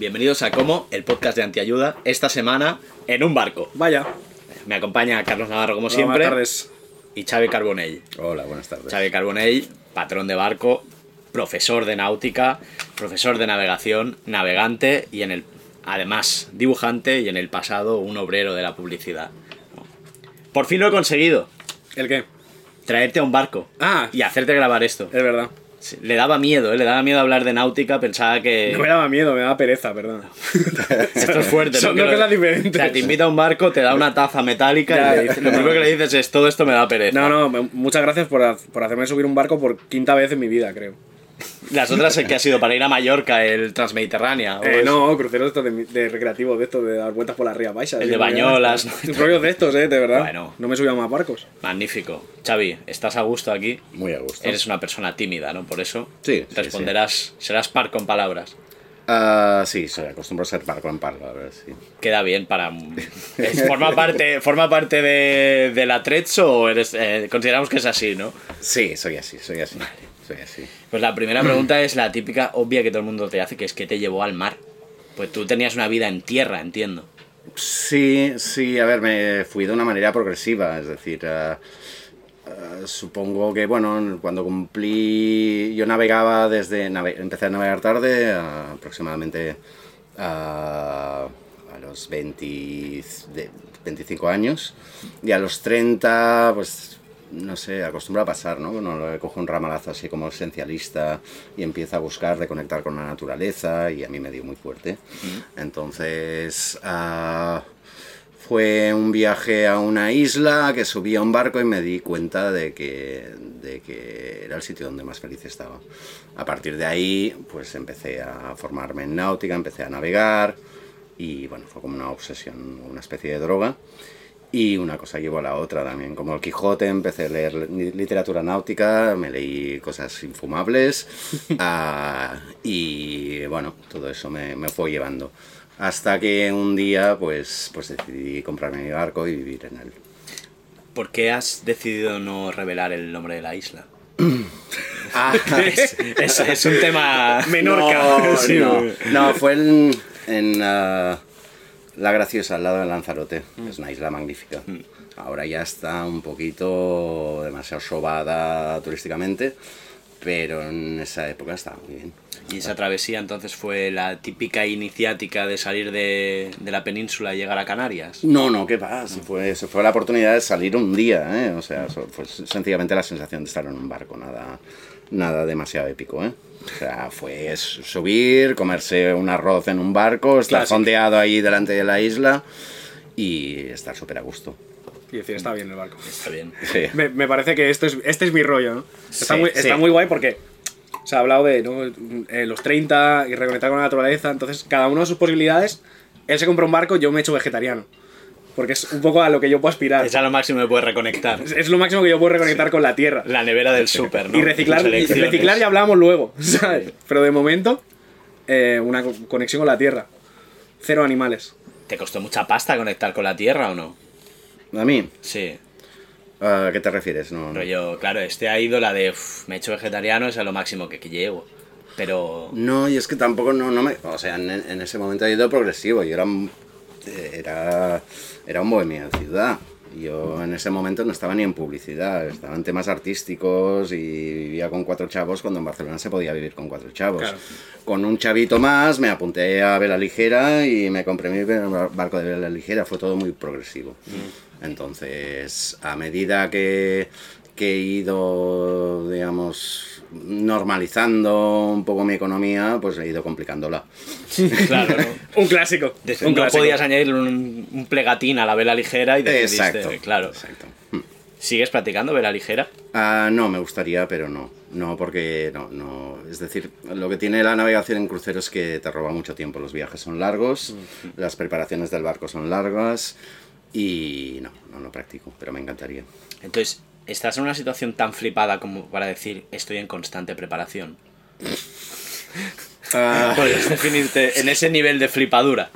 bienvenidos a Como, el podcast de Antiayuda. Esta semana en un barco. Vaya. Me acompaña Carlos Navarro como Hola, siempre Buenas tardes. y Xavi Carbonell. Hola, buenas tardes. Xavi Carbonell, patrón de barco, profesor de náutica, profesor de navegación, navegante y en el además dibujante y en el pasado un obrero de la publicidad. Por fin lo he conseguido, ¿El qué? traerte a un barco Ah, y hacerte grabar esto. es verdad. Sí, Le daba miedo, ¿eh? le daba miedo hablar de náutica, pensaba que... No me daba miedo, me daba pereza, perdón. Esto es fuerte. Son Que dos cosas diferentes. O sea, te invita a un barco, te da una taza metálica Ya, y le dices- lo primero que le dices es todo esto me da pereza. No, no, muchas gracias por, por hacerme subir un barco por quinta vez en mi vida, creo. Las otras es que ha sido para ir a Mallorca, el Transmediterránea. Eh, no, cruceros estos de, de recreativo, de estos, de dar vueltas por las rías baixas. El sí, de Bañolas. ¿no? Rollos de estos, eh, de verdad. Bueno. No me he subido a más barcos. Magnífico. Xavi, estás a gusto aquí. Muy a gusto. Eres una persona tímida, ¿no? Por eso Sí, sí, responderás, serás par con palabras. Ah, sí, soy acostumbro a ser parco, a ver, sí. Queda bien para... ¿Forma parte, forma parte de, del atrezzo o eres, eh, consideramos que es así, no? Sí, soy así, soy así. Pues la primera pregunta es la típica obvia que todo el mundo te hace, que es ¿qué te llevó al mar? Pues tú tenías una vida en tierra, entiendo. Sí, sí, a ver, me fui de una manera progresiva, es decir, ah, ah, supongo que, bueno, cuando cumplí, yo navegaba desde, nave- empecé a navegar tarde, aproximadamente ah, a los 20, de 25 años, y a los 30, pues, no sé, acostumbro a pasar, ¿no? Uno coge un ramalazo así como esencialista y empieza a buscar de conectar con la naturaleza, y a mí me dio muy fuerte. Entonces, ah, fue un viaje a una isla que subí a un barco y me di cuenta de que, de que era el sitio donde más feliz estaba. A partir de ahí, pues empecé a formarme en náutica, empecé a navegar y bueno, fue como una obsesión, una especie de droga. Y una cosa llevó a la otra también, como el Quijote, empecé a leer li- literatura náutica, me leí cosas infumables ah, y bueno, todo eso me, me fue llevando. Hasta que un día pues, pues decidí comprarme mi barco y vivir en él. ¿Por qué has decidido no revelar el nombre de la isla? Ah, es, es- es un tema... Menorca. No, Sí, no, no, fue en, en, ah, La Graciosa, al lado de Lanzarote. Es una isla magnífica. Ahora ya está un poquito demasiado sobada turísticamente, pero en esa época estaba muy bien. Y esa travesía entonces fue la típica iniciática de salir de, de la península y llegar a Canarias. No, no, ¿qué pasa? Se fue, se fue la oportunidad de salir un día, ¿eh? O sea, fue sencillamente la sensación de estar en un barco, nada, nada demasiado épico, ¿eh? O sea, fue subir, comerse un arroz en un barco, estar Clásico. fondeado ahí delante de la isla y estar súper a gusto. Y decir, está bien el barco. Está bien. Sí. Me, me parece que esto es, este es mi rollo, ¿no? Está, Sí, muy, sí. está muy guay porque se ha hablado de ¿no? Eh, los 30 y reconectar con la naturaleza. Entonces, cada uno de sus posibilidades. Él se compra un barco, yo me he hecho vegetariano. Porque es un poco a lo que yo puedo aspirar. Es a lo máximo que puedes reconectar. Es, es lo máximo que yo puedo reconectar con la tierra. La nevera del súper, ¿no? Y reciclar, y reciclar ya hablábamos luego, ¿sabes? Pero de momento, eh, una co- conexión con la tierra. Cero animales. ¿Te costó mucha pasta conectar con la Tierra o no? ¿A mí? Sí. ¿A qué te refieres? No, no. Rollo, claro, este ha ido la de "Uf, me he hecho vegetariano, es a lo máximo que, que llego. Pero. No, y es que tampoco no, no me... O sea, en, en ese momento he ido progresivo. Yo era, un- era, era un bohemio de ciudad. Yo en ese momento no estaba ni en publicidad, estaba en temas artísticos y vivía con cuatro chavos cuando en Barcelona se podía vivir con cuatro chavos. Claro. Con un chavito más me apunté a vela ligera y me compré mi barco de vela ligera. Fue todo muy progresivo. Entonces, a medida que, que he ido, digamos, normalizando un poco mi economía, pues he ido complicándola. Claro, ¿no? Un clásico. Desde- un no clásico. podías añadir un, un plegatín a la vela ligera y decidiste, Exacto. claro. Exacto. ¿Sigues practicando vela ligera? Ah, no, me gustaría, pero no. No, porque no, no. Es decir, lo que tiene la navegación en crucero es que te roba mucho tiempo. Los viajes son largos, las preparaciones del barco son largas y no, no lo practico, pero me encantaría. Entonces, ¿estás en una situación tan flipada como para decir estoy en constante preparación? Ah, Podrías definirte en ese nivel de flipadura.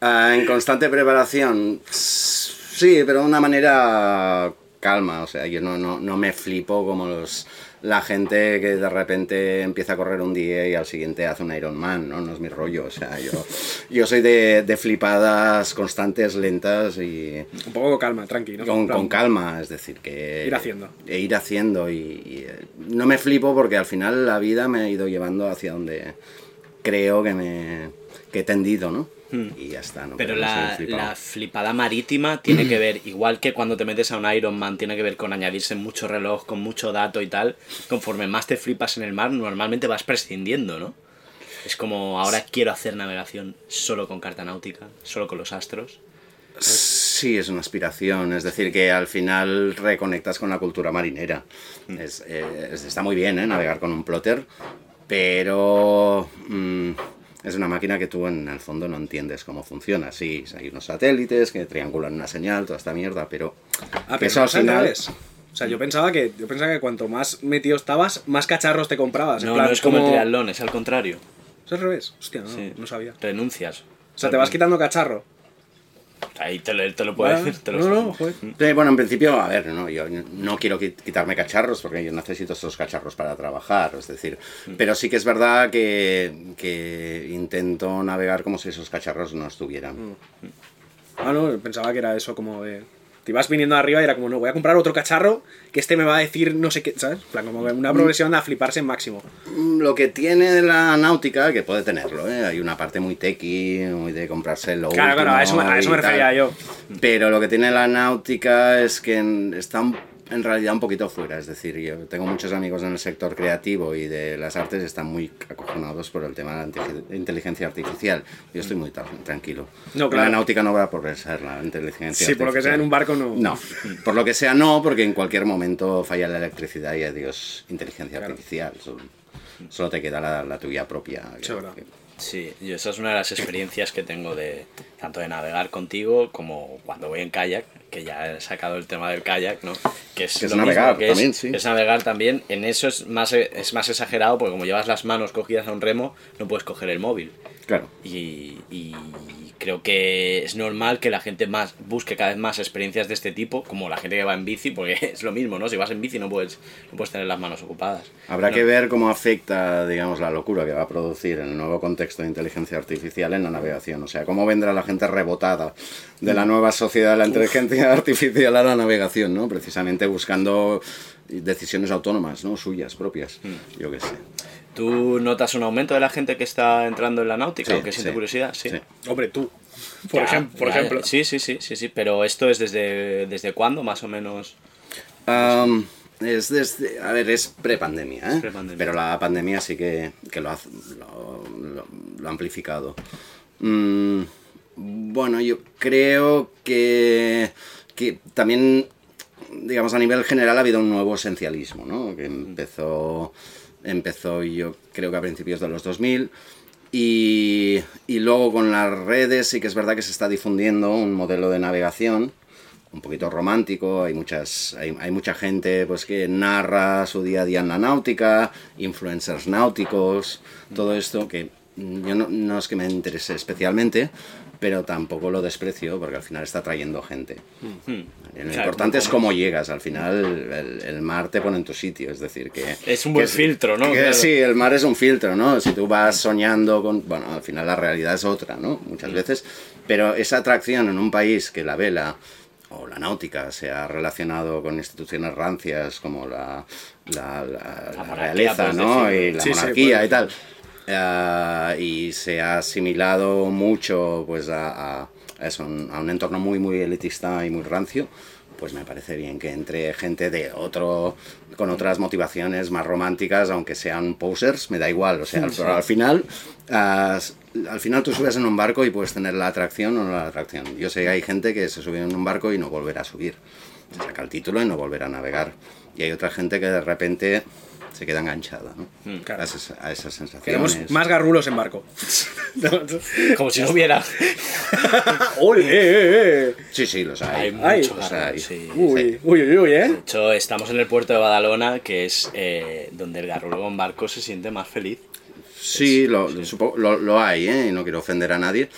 ah, en constante preparación, sí, pero de una manera calma. O sea, yo no, no, no me flipo como los la gente que de repente empieza a correr un día y al siguiente hace un Ironman, ¿no? No es mi rollo, o sea, yo, yo soy de, de flipadas constantes, lentas y Un poco con calma, tranquilo. con, con calma, es decir, que... Ir haciendo. E ir haciendo y, y, eh, no me flipo porque al final la vida me ha ido llevando hacia donde creo que me que he tendido, ¿no? Y ya está, ¿no? Pero la, la flipada marítima tiene que ver, igual que cuando te metes a un Ironman, tiene que ver con añadirse mucho reloj, con mucho dato y tal. Conforme más te flipas en el mar, normalmente vas prescindiendo, ¿no? Es como ahora quiero hacer navegación solo con carta náutica, solo con los astros. Sí, es una aspiración, es decir, que al final reconectas con la cultura marinera. Es, eh, es- está muy bien, ¿eh? Navegar con un plotter, pero mm, es una máquina que tú en el fondo no entiendes cómo funciona. Sí, hay unos satélites que triangulan una señal, toda esta mierda, pero, Ah, pero eso al final... revés. O sea, yo pensaba que yo pensaba que cuanto más metido estabas, más cacharros te comprabas. en No, plan, no es como el triatlón, es al contrario. ¿Es al revés? Hostia, no, Sí. no sabía. Renuncias. O sea, te vas quitando cacharro. Ahí te lo, te lo puedo decir. Te lo no, no, juro. joder. Sí, bueno, en principio, a ver, no, yo no quiero qui- quitarme cacharros porque yo necesito estos cacharros para trabajar, es decir, pero sí que es verdad que, que intento navegar como si esos cacharros no estuvieran. Ah, no, pensaba que era eso como de... Te ibas viniendo arriba y era como, no, voy a comprar otro cacharro que este me va a decir no sé qué, ¿sabes? Plan, como una progresión a fliparse en máximo. Mm, Lo que tiene la náutica, que puede tenerlo, ¿eh? hay una parte muy techy, muy de comprarse lo Claro, claro, a eso, a eso me refería yo. Pero lo que tiene la náutica es que está un- en realidad un poquito fuera. Es decir, yo tengo muchos amigos en el sector creativo y de las artes están muy acojonados por el tema de la inte- inteligencia artificial. Yo estoy muy tra- tranquilo. No, claro. La náutica no va a progresar, la inteligencia Sí, por lo que sea en un barco no. No, por lo que sea no, porque en cualquier momento falla la electricidad y adiós inteligencia Claro. artificial. Solo, solo te queda la, la tuya propia. Verdad. Sí, yo esa es una de las experiencias que tengo de tanto de navegar contigo como cuando voy en kayak, que ya he sacado el tema del kayak, ¿no? Que es, Que es lo navegar mismo, que también, es, sí. es navegar también. En eso es más, es más exagerado porque como llevas las manos cogidas a un remo, no puedes coger el móvil. Claro. Y, y creo que es normal que la gente más busque cada vez más experiencias de este tipo, como la gente que va en bici, porque es lo mismo, ¿no? Si vas en bici no puedes, no puedes tener las manos ocupadas. Habrá que ver cómo afecta, digamos, la locura que va a producir en el nuevo contexto de inteligencia artificial en la navegación. O sea, cómo vendrá la gente rebotada de la nueva sociedad de la inteligencia artificial a la navegación, ¿no? Precisamente buscando decisiones autónomas, ¿no? Suyas, propias. Mm. Yo qué sé. ¿Tú notas un aumento de la gente que está entrando en la náutica Sí, o que siente sí, curiosidad? Sí. sí. Hombre, tú. Por, Ya, ejem- por ya, ejemplo. Sí, sí, sí, sí, sí. Pero esto es desde, desde cuándo, más o menos. Es desde, a ver, es prepandemia, ¿eh? Prepandemia. Pero la pandemia sí que, que lo, ha, lo, lo- lo ha amplificado. Mm, bueno, yo creo que, que también, digamos, a nivel general ha habido un nuevo esencialismo, ¿no? Que empezó, empezó yo creo que a principios de los 2000. Y, y luego con las redes sí que es verdad que se está difundiendo un modelo de navegación un poquito romántico, hay muchas hay, mucha gente pues que narra su día a día en la náutica, influencers náuticos, todo esto que yo no, no es que me interese especialmente, pero tampoco lo desprecio porque al final está trayendo gente. Lo Claro, importante es cómo llegas, al final el, el mar te pone en tu sitio, es decir, que... Es un buen que filtro, ¿no? que Claro. Sí, el mar es un filtro, ¿no? Si tú vas soñando con... Bueno, al final la realidad es otra, ¿no? Muchas Mm. veces, pero esa atracción en un país que la vela o la náutica se ha relacionado con instituciones rancias como la, la, la- la realeza, ¿no? decir. Y la Sí, sí, monarquía puedes y tal. Eh, y se ha asimilado mucho pues a, a eso, un- a un entorno muy muy elitista y muy rancio pues me parece bien que entre gente de otro con otras motivaciones más románticas aunque sean posers me da igual o sea al final ah, al final tú subes en un barco y puedes tener la atracción o no la atracción. Yo sé que hay gente que se sube en un barco y no volverá a subir. Se saca el título y no volverá a navegar. Y hay otra gente que de repente se queda enganchada ¿no? claro. a, esas, a esas sensaciones Queremos más garrulos en barco. Como si no hubiera. ¡Ole! eh, eh! sí sí los hay, Hay Ay. mucho Los hay. garrulo, sí. Uy, uy, uy, uy, ¿eh? De hecho, estamos en el puerto de Badalona, que es eh, donde el garrulo con barco se siente más feliz. Sí, lo, supo- lo, lo hay, ¿eh? y no quiero ofender a nadie.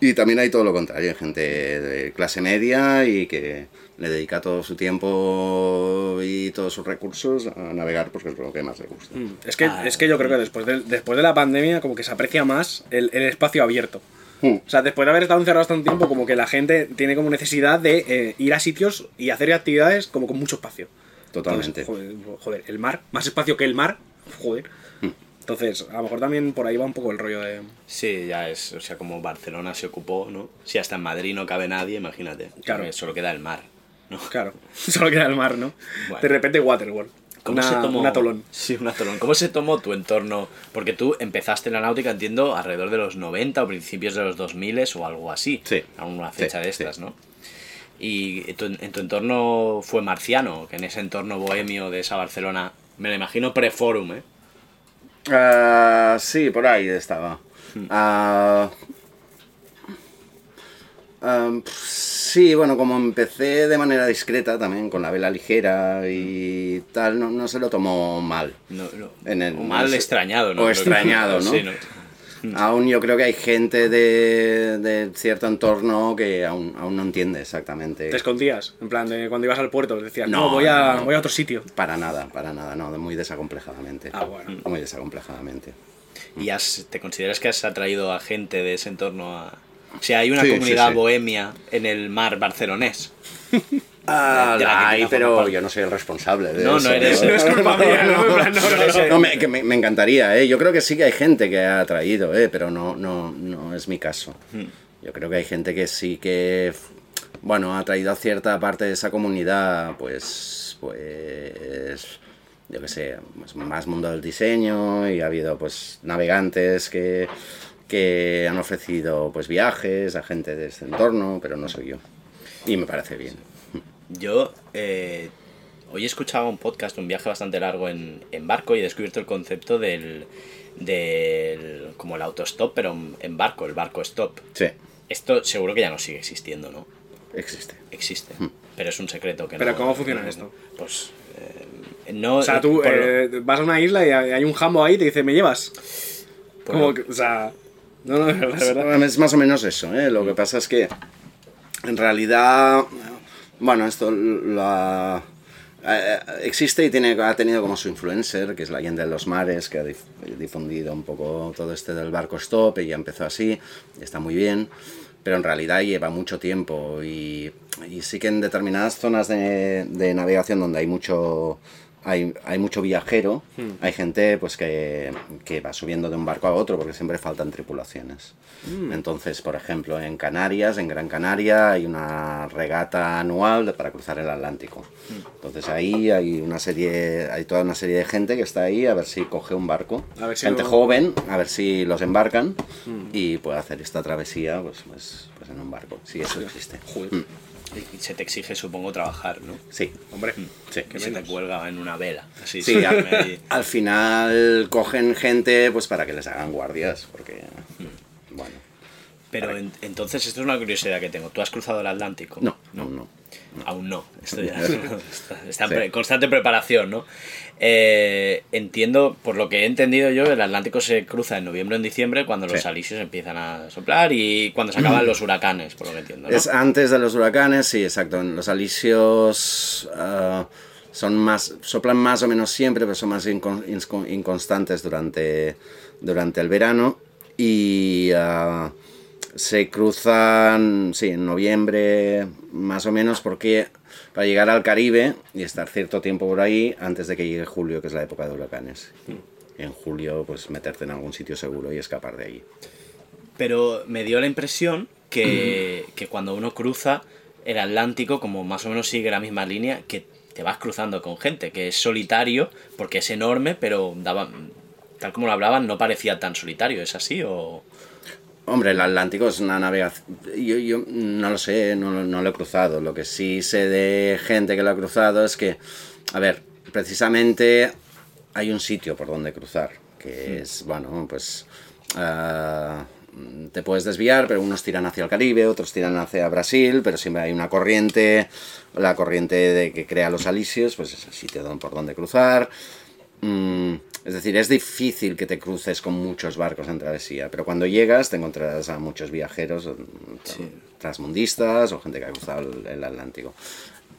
Y también hay todo lo contrario, hay gente de clase media y que le dedica todo su tiempo y todos sus recursos a navegar porque es lo que más le gusta. Mm, Es que, Ah, es que yo creo que después de, después de la pandemia como que se aprecia más el, el espacio abierto. Mm. O sea, después de haber estado encerrados tanto tiempo, como que la gente tiene como necesidad de eh, ir a sitios y hacer actividades como con mucho espacio. Totalmente. Entonces, joder, joder, el mar, más espacio que el mar, joder. Mm. Entonces, a lo mejor también por ahí va un poco el rollo de... Sí, ya es, o sea, como Barcelona se ocupó, ¿no? Si hasta en Madrid no cabe nadie, imagínate. Claro. Solo queda el mar, ¿no? Claro, solo queda el mar, ¿no? Bueno. De repente Waterworld. ¿Cómo Una, se tomó? un atolón. Sí, un atolón. ¿Cómo se tomó tu entorno? Porque tú empezaste en la náutica, entiendo, alrededor de los 90 o principios de los 2000 o algo así. Sí. A una fecha Sí, de estas, sí. ¿no? Y tu- en tu entorno fue marciano, que en ese entorno bohemio de esa Barcelona, me lo imagino pre-forum, ¿eh? Ah, sí, por ahí estaba. Ah, ah, sí, bueno, como empecé de manera discreta también, con la vela ligera y tal, no, no se lo tomó mal. No, no. En el- o mal no sé- extrañado, ¿no? o extrañado, ¿no? Sí, ¿no? Aún yo creo que hay gente de, de cierto entorno que aún, aún no entiende exactamente. Te escondías, en plan de cuando ibas al puerto, decías, no, No, voy, a, no. voy a otro sitio. Para nada, para nada, no, muy desacomplejadamente. Ah, bueno. Muy desacomplejadamente. ¿Y has, te consideras que has atraído a gente de ese entorno a... O sea, hay una Sí, comunidad sí. bohemia en el mar barcelonés. Ah, hay, forma pero yo no soy el responsable de No, eso. no eres- No es culpa mía, ¿no? Me, que me, me encantaría, ¿eh? Yo creo que sí que hay gente que ha traído, ¿eh? Pero no, no, no es mi caso. Yo creo que hay gente que sí que, bueno, ha traído a cierta parte de esa comunidad, pues, pues, yo qué sé, pues, más mundo del diseño y ha habido, pues, navegantes que, que han ofrecido, pues, viajes a gente de este entorno, pero no soy yo. Y me parece bien. Yo eh, hoy escuchaba un podcast, un viaje bastante largo en, en barco y he descubierto el concepto del, del como el autostop, pero en- barco, el barco stop. Sí, Esto seguro que ya no sigue existiendo, ¿no? existe. Existe, pero es un secreto que Pero no- ¿cómo funciona esto? Pues eh, no. O sea, tú lo- eh, vas a una isla y hay un jambo ahí y te dice, ¿me llevas? Como que, o sea... No, no, es verdad, es más o menos eso, ¿eh? Lo que pasa es que en realidad, bueno, esto la, eh, existe y tiene, ha tenido como su influencer, que es la gente de los mares, que ha dif- difundido un poco todo este del barco stop y ya empezó así, y está muy bien, pero en realidad lleva mucho tiempo y, y sí que en determinadas zonas de, de navegación donde hay mucho... Hay, hay mucho viajero, hay gente pues que, que va subiendo de un barco a otro porque siempre faltan tripulaciones. Entonces, por ejemplo, en Canarias, en Gran Canaria, hay una regata anual para cruzar el Atlántico. Entonces ahí hay una serie, hay toda una serie de gente que está ahí a ver si coge un barco. A ver si gente lo- joven, a ver si los embarcan y puede hacer esta travesía pues, pues en un barco. Sí, eso existe. Joder. Mm, y se te exige, supongo, trabajar, ¿no? Sí. Hombre, Sí. Que se te cuelga en una vela. Así, Sí, al, final cogen gente pues para que les hagan guardias, porque bueno, Pero en- entonces, esto es una curiosidad que tengo. ¿Tú has cruzado el Atlántico? no, no, no. Aún no. Esto ya está, está en Sí. pre- constante preparación, ¿no? Eh, entiendo, por lo que he entendido yo, el Atlántico se cruza en noviembre o en diciembre cuando los Sí. alisios empiezan a soplar y cuando se acaban los huracanes, por lo que entiendo. ¿no? Es antes de los huracanes, sí, exacto. Los alisios ah, son más, soplan más o menos siempre, pero son más incon- inconstantes durante, durante el verano. Y ah, se cruzan, sí, en noviembre, más o menos, porque para llegar al Caribe y estar cierto tiempo por ahí antes de que llegue julio, que es la época de huracanes. En julio, pues meterte en algún sitio seguro y escapar de ahí. Pero me dio la impresión que, que cuando uno cruza el Atlántico, como más o menos sigue la misma línea, que te vas cruzando con gente, que es solitario, porque es enorme, pero daba, tal como lo hablaban, no parecía tan solitario. ¿Es así o...? Hombre, el Atlántico es una navegación. Yo, yo no lo sé, no, no lo he cruzado. Lo que sí sé de gente que lo ha cruzado es que, a ver, precisamente hay un sitio por donde cruzar, que es, bueno, pues. ah, te puedes desviar, pero unos tiran hacia el Caribe, otros tiran hacia Brasil, pero siempre hay una corriente, la corriente de que crea los alisios, pues es el sitio por donde cruzar. Mm, es decir, es difícil que te cruces con muchos barcos en travesía, pero cuando llegas te encontrarás a muchos viajeros mm, transmundistas o gente que ha cruzado el, el Atlántico.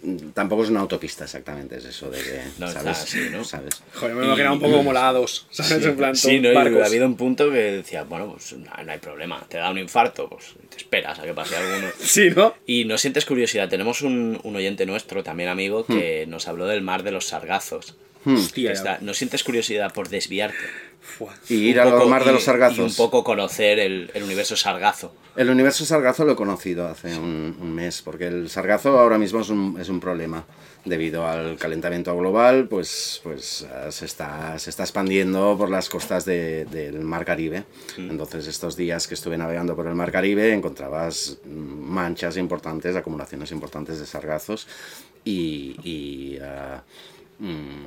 Mm, Tampoco es una autopista exactamente, es eso de que, No, está ¿sabes? así, ¿no? ¿sabes? Joder, me imagino un poco como la A2, ¿sabes? En plan, Sí, ¿no? Barcos. ha habido un punto que decía, bueno, pues no, no hay problema, te da un infarto, pues te esperas a que pase alguno. Sí, ¿no? Y no sientes curiosidad, tenemos un, un oyente nuestro, también amigo, que nos habló del mar de los sargazos. Hostia, Que está- ¿No sientes curiosidad por desviarte? Fua. Y ir Un al mar de los sargazos. Y un poco conocer el, el universo sargazo. El universo sargazo lo he conocido hace un, un mes, porque el sargazo ahora mismo es un, es un problema. Debido al calentamiento global, pues, pues eh, se, está, se está expandiendo por las costas de- del Mar Caribe. Entonces, estos días que estuve navegando por el Mar Caribe, encontrabas manchas importantes, acumulaciones importantes de sargazos. Y, y, ah, mm,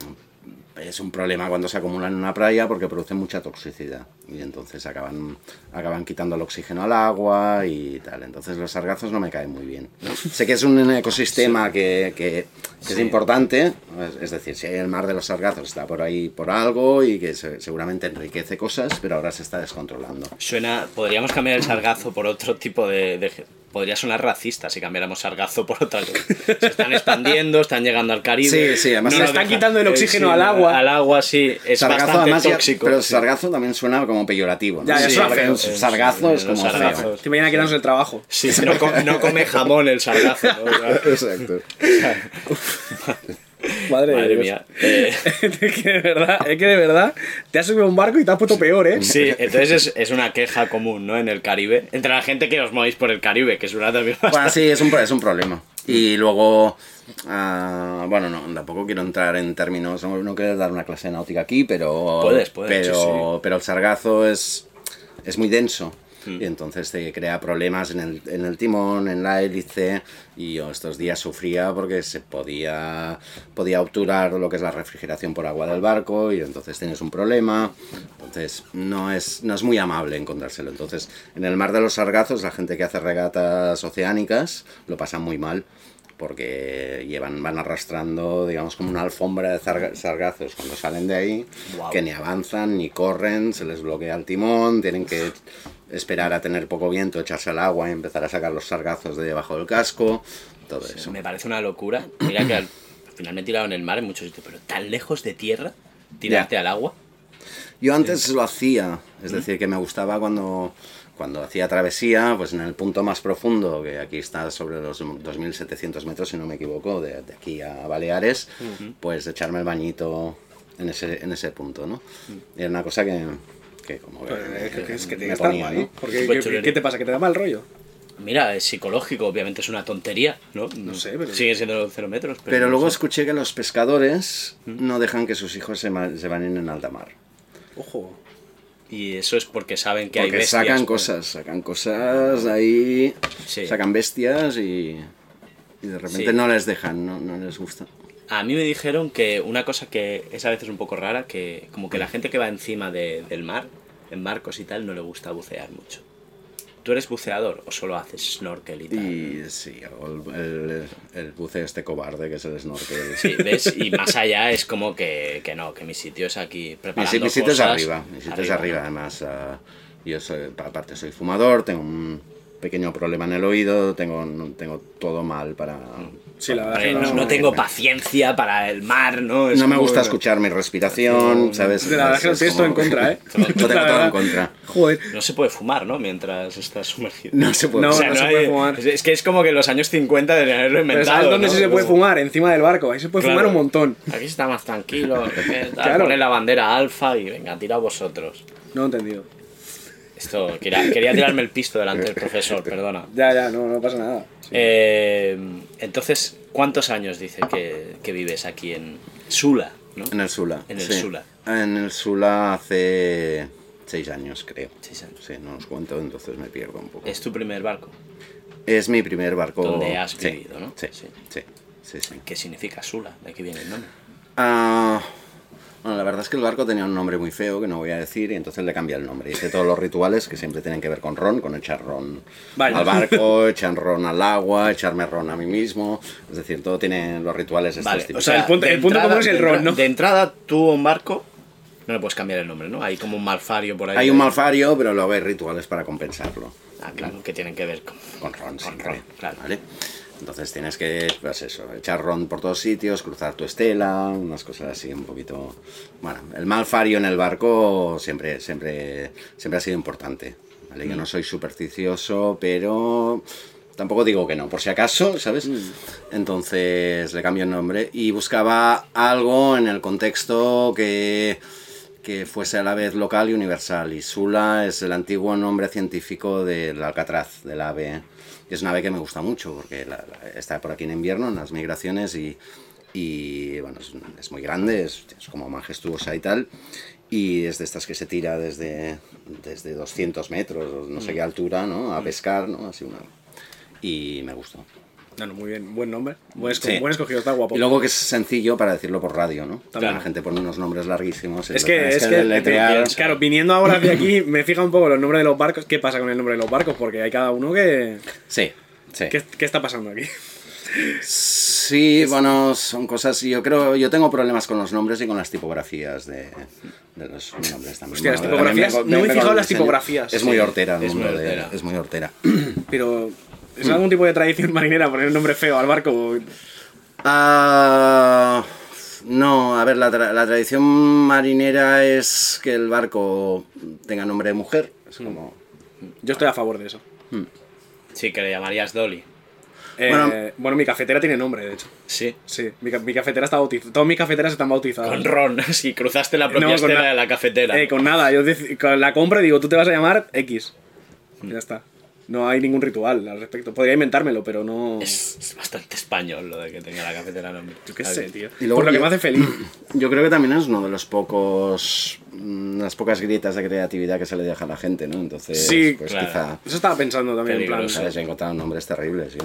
es un problema cuando se acumulan en una playa porque producen mucha toxicidad y entonces acaban, acaban quitando el oxígeno al agua y tal. Entonces los sargazos no me caen muy bien. Sé que es un ecosistema que, que- que es importante, es- es decir, si hay el mar de los sargazos está por ahí por algo y que se- seguramente enriquece cosas, pero ahora se está descontrolando. Suena, podríamos cambiar el sargazo por otro tipo de, de- Podría sonar racista si cambiáramos sargazo por otra cosa. Se están expandiendo, están llegando al Caribe. Sí, sí, además No le están dejan- quitando el eh, oxígeno sí, al agua. Al agua, sí. Es sargazo bastante además ya- tóxico. pero sí. sargazo también suena como peyorativo. ¿no? Ya, ya Sí, suena feo. un sargazo es como los feo. sargazos. Te imaginas quitándose el trabajo. Sí, no, no come jamón el sargazo. ¿no? Exacto. Madre, Madre mía. Eh, es que de verdad, es que de verdad te has subido a un barco y te has puesto peor, ¿eh? sí, entonces es, es una queja común, ¿no? En el Caribe. Entre la gente que os movéis por el Caribe, que es una también Bueno, sí, es un, es un problema. Y luego, ah, bueno, no, tampoco quiero entrar en términos, no, no quiero dar una clase de náutica aquí, pero, Puedes, puedes, pero, sí, pero el sargazo es, es muy denso. Hmm. Y entonces te crea problemas en el, en el timón, en la hélice. Y yo estos días sufría porque se podía, podía obturar lo que es la refrigeración por agua del barco. Y entonces tienes un problema. Entonces no es, no es muy amable encontrárselo. Entonces en el mar de los sargazos, la gente que hace regatas oceánicas lo pasa muy mal porque llevan, van arrastrando, digamos, como una alfombra de sargazos cuando salen de ahí, que ni avanzan ni corren, se les bloquea el timón, tienen que esperar a tener poco viento, echarse al agua y empezar a sacar los sargazos de debajo del casco, todo eso. Me parece una locura. Mira que al, al final me he tirado en el mar en muchos sitios, pero tan lejos de tierra, tirarte al agua. Yo antes lo hacía, es decir, que me gustaba cuando, cuando hacía travesía, pues en el punto más profundo, que aquí está sobre los 2.700 metros, si no me equivoco, de, de aquí a Baleares, pues echarme el bañito en ese, en ese punto, ¿no? Era una cosa que, que como que, Pues, es que, es que me estar ponía, mal, ¿no? ¿qué, te pasa? ¿Que te da mal rollo? Mira, es psicológico, obviamente es una tontería, ¿no? No sé, pero- Sigue siendo cero metros. Pero, Pero no luego sé. escuché que los pescadores no dejan que sus hijos se, se bañen en alta mar. Ojo. Y eso es porque saben que hay Porque bestias. sacan pues. cosas, sacan cosas ahí, Sí. sacan bestias y, y de repente Sí. no les dejan, no, no les gusta. A mí me dijeron que una cosa que es a veces un poco rara, que como que la gente que va encima de- del mar, en barcos y tal, no le gusta bucear mucho. ¿Tú eres buceador o solo haces snorkel y tal? Y sí, el, el, el buceo este cobarde que es el snorkel. Sí, ¿ves? Y más allá es como que, que no, que mi sitio es aquí Mi, preparando si- mi sitio es cosas arriba, mi sitio es arriba, ¿no? además. ah, yo soy, aparte soy fumador, tengo un pequeño problema en el oído, tengo, tengo todo mal para... Sí, la verdad Hombre, es que no, no, no tengo paciencia para el mar, ¿no? Es No me como- gusta escuchar mi respiración, ¿sabes? La verdad es que lo Es tienes todo en contra, ¿eh? Lo tengo todo en contra. Joder. No se puede fumar, ¿no? Mientras estás sumergido. No se puede. No, O sea, no se hay- puede fumar. Es, que es como que en los años 50 de haberlo inventado. ¿sabes dónde ¿no? sí se puede fumar? Encima del barco. Ahí se puede Claro. fumar un montón. Aquí está más tranquilo. ¿qué tal? Claro. Pone la bandera alfa y venga, tira vosotros. No he entendido. Esto, quería, quería tirarme el pisto delante del profesor, perdona. Ya, ya, no, no pasa nada. Sí. Eh, entonces, ¿cuántos años dice que, que vives aquí en Sula? ¿no? En el Sula. En el sí. Sula. En el Sula hace seis años, creo. Seis años. Sí, no os cuento, entonces me pierdo un poco. ¿Es tu primer barco? Es mi primer barco. Donde has sí, vivido, ¿no? Sí, Sí. sí, sí, sí. sí. ¿Qué significa Sula? ¿De aquí viene el nombre? Ah, Bueno, la verdad es que el barco tenía un nombre muy feo que no voy a decir y entonces le cambia el nombre. Hice todos los rituales que siempre tienen que ver con ron, con echar ron Vaya. al barco, echar ron al agua, echarme ron a mí mismo. Es decir, todo tiene los rituales estos Vale, o sea, el punto- de el punto común es el ron, ¿no? De entrada, tú a un barco no le puedes cambiar el nombre, ¿no? Hay como un malfario por ahí. Hay un malfario, pero luego hay rituales para compensarlo. Ah, claro, que tienen que ver con... Con ron, Con siempre, ron, claro. ¿vale? Entonces tienes que, pues eso, echar ron por todos sitios, cruzar tu estela, unas cosas así un poquito... Bueno, el malfario en el barco siempre, siempre, siempre ha sido importante, ¿vale? Mm. Yo no soy supersticioso, pero tampoco digo que no, por si acaso, ¿sabes? Mm. Entonces le cambio el nombre y buscaba algo en el contexto que que fuese a la vez local y universal. Y Sula es el antiguo nombre científico del alcatraz, del ave. Es una ave que me gusta mucho porque la- la- está por aquí en invierno, en las migraciones, y, y, bueno, es, es muy grande, es, es como majestuosa y tal. Y es de estas que se tira desde, desde 200 metros, no sé qué altura, ¿no? A pescar, ¿no? Así una... Y me gustó. No, no, muy bien. Buen nombre. Buen, esco- Sí. buen escogido, está guapo. Y luego que es sencillo para decirlo por radio, ¿no? También. La gente pone unos nombres larguísimos. Es que, es que, deletrear. claro, viniendo ahora de aquí, me fija un poco los nombres de los barcos. ¿Qué pasa con el nombre de los barcos? Porque hay cada uno que. Sí, sí. ¿Qué, qué está pasando aquí? Sí, bueno, son cosas. Yo creo, yo tengo problemas con los nombres y con las tipografías de, de los nombres también. Hostia, las tipografías, también no me he fijado en las diseño. tipografías. Es muy hortera, el es muy de- es muy hortera. Pero. ¿Es algún tipo de tradición marinera poner un nombre feo al barco? Ah, no, a ver, la, tra- la tradición marinera es que el barco tenga nombre de mujer. Es como. Yo estoy a favor de eso. Sí, que le llamarías Dolly. Eh, Bueno. bueno, mi cafetera tiene nombre, de hecho. Sí. Sí, mi, ca- mi cafetera está bautizada. Todas mis cafeteras están bautizadas. Con ron, si cruzaste la propia No, estela de la cafetera. Eh, con nada, yo con la compro y digo, tú te vas a llamar X. Ya está. No hay ningún ritual al respecto. Podría inventármelo, pero no. Es, es bastante español lo de que tenga la cafetera nombre. Yo qué sé, tío. Y luego Por lo que me hace feliz. Yo creo que también es uno de los pocos. mm, las pocas grietas de creatividad que se le deja a la gente, ¿no? Entonces, Sí, pues claro. quizá. Eso estaba pensando también, en plan. ¿Sabes? He encontrado nombres terribles, sí.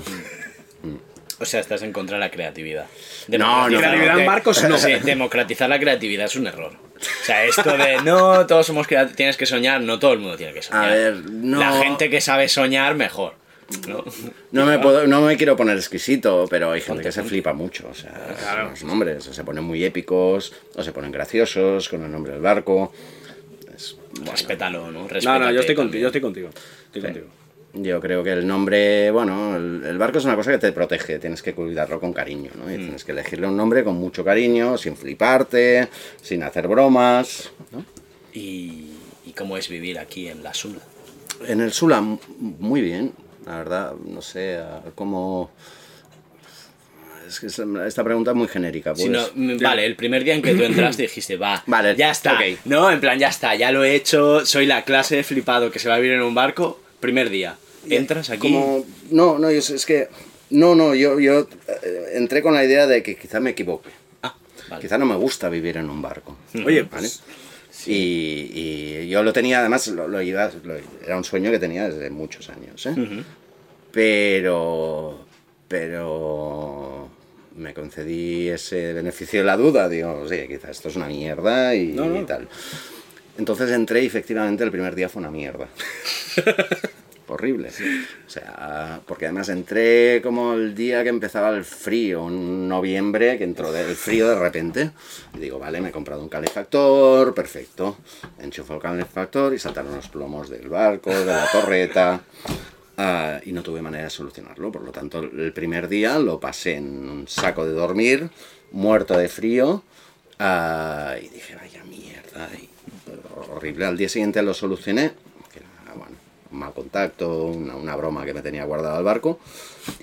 O sea, estás en contra de la creatividad. No, no, Creatividad en de- barcos, no. Sí, democratizar la creatividad es un error. O sea, esto de no, todos somos creativos, tienes que soñar, no todo el mundo tiene que soñar. A ver, no- La gente que sabe soñar, mejor. ¿no? No me, puedo, no me quiero poner exquisito, pero hay gente que se flipa mucho. O sea, los nombres o se ponen muy épicos, o se ponen graciosos con el nombre del barco. Es- Respétalo, ¿no? No, no, Respétate yo estoy, contigo, también. yo estoy contigo. Estoy contigo. Yo creo que el nombre, bueno, el, el barco es una cosa que te protege, tienes que cuidarlo con cariño, ¿no? Y tienes que elegirle un nombre con mucho cariño, sin fliparte, sin hacer bromas, ¿no? ¿Y, y cómo es vivir aquí en la Sula? En el Sula, muy bien, la verdad, no sé, cómo... Es que es- esta pregunta es muy genérica, pues. Si no, mm, vale, el primer día en que tú entraste dijiste, va, Vale, ya está. No, en plan, ya está, ya lo he hecho, soy la clase de flipado que se va a vivir en un barco, primer día. Entras aquí. Como, no, no, yo, es que... No, no, yo, yo eh, entré con la idea de que quizá me equivoque. Ah, vale. Quizá no me gusta vivir en un barco. Oye, ¿vale? pues, Y, y yo lo tenía, además, lo, lo iba, lo- era un sueño que tenía desde muchos años. ¿eh? Pero. Pero. Me concedí ese beneficio de la duda. Digo, sí, quizás esto es una mierda y, No, no. y tal. Entonces entré y efectivamente el primer día fue una mierda. Horrible. O sea, porque además entré como el día que empezaba el frío, en noviembre, que entró el frío de repente. Y digo, vale, me he comprado un calefactor, perfecto. Enchufo el calefactor y saltaron los plomos del barco, de la torreta. ah, y no tuve manera de solucionarlo. Por lo tanto, el primer día lo pasé en un saco de dormir, muerto de frío. ah, y dije, vaya mierda. y horrible. Al día siguiente lo solucioné. Que era, bueno, un mal contacto, una, una broma que me tenía guardada al barco.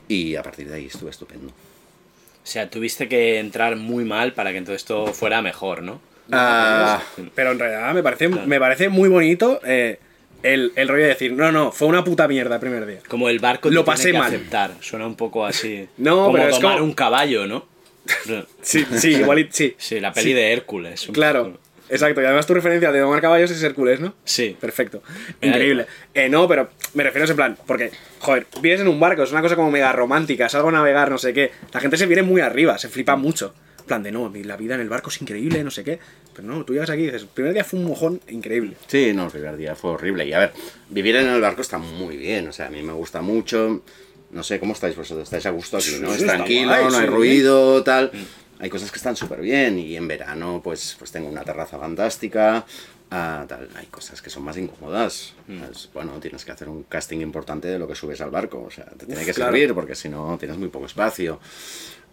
Y a partir de ahí estuve estupendo. O sea, tuviste que entrar muy mal para que entonces todo fuera mejor, ¿no? Ah, Pero en realidad me parece, me parece muy bonito eh, el, el rollo de decir, no, no, fue una puta mierda el primer día. Como el barco Lo tiene pasé que mal. aceptar. Suena un poco así. No, como pero es domar como- un caballo, ¿no? Sí, sí, igual y- sí. Sí, la peli Sí, de Hércules. Claro, poco. Exacto. Y además tu referencia de domar caballos es Hércules, ¿no? Sí. Perfecto. Increíble. Eh, no, pero me refiero a ese plan, porque, joder, vives en un barco, es una cosa como mega romántica, salgo a navegar, no sé qué. La gente se viene muy arriba, se flipa mucho. plan de no, la vida en el barco es increíble, no sé qué. Pero no, tú llegas aquí y dices, el primer día fue un mojón increíble. Sí, no, el primer día fue horrible. Y a ver, vivir en el barco está muy bien, o sea, a mí me gusta mucho. No sé, ¿cómo estáis vosotros? ¿Estáis a gusto aquí, no? Es tranquilo, no hay ruido, tal. Hay cosas que están súper bien y en verano pues, pues tengo una terraza fantástica. ah, tal. Hay cosas que son más incómodas. Es- bueno, tienes que hacer un casting importante de lo que subes al barco. O sea, te tiene que claro. servir porque si no tienes muy poco espacio.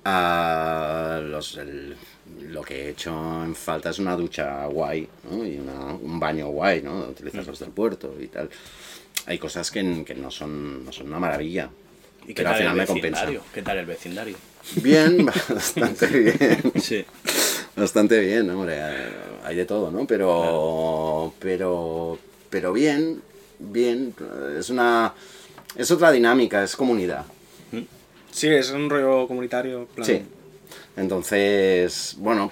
Ah, los, el- lo que he hecho en falta es una ducha guay ¿no? y una- un baño guay, ¿no? Utilizas los del puerto y tal. Hay cosas que, que no, son, no son una maravilla. ¿Y qué pero al final el me compensa. ¿Qué tal el vecindario? Bien, bastante bien. Sí. Bastante bien, hombre. eh, Hay de todo, ¿no? Pero. Pero. Pero bien. Bien. Es una. Es otra dinámica, es comunidad. Sí, es un rollo comunitario. plan- Sí. Entonces, bueno.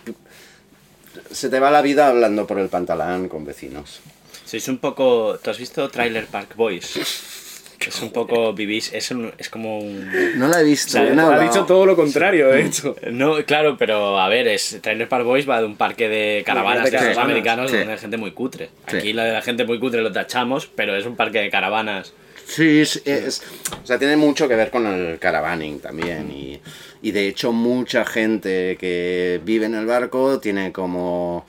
Se te va la vida hablando por el pantalán con vecinos. Sois un poco... ¿Tú has visto Trailer Park Boys? Es un poco... Vivís... Es, un- es como un... No la he visto. O sea, bien Ha dicho todo lo contrario, de hecho. No, claro, pero a ver, es Trailer Park Boys va de un parque de caravanas de caravanas, americanos sí. donde hay gente muy cutre. Sí. Aquí lo de la gente muy cutre lo tachamos, pero es un parque de caravanas. Sí, es, es- o sea, tiene mucho que ver con el caravaning también y, y de hecho mucha gente que vive en el barco tiene como,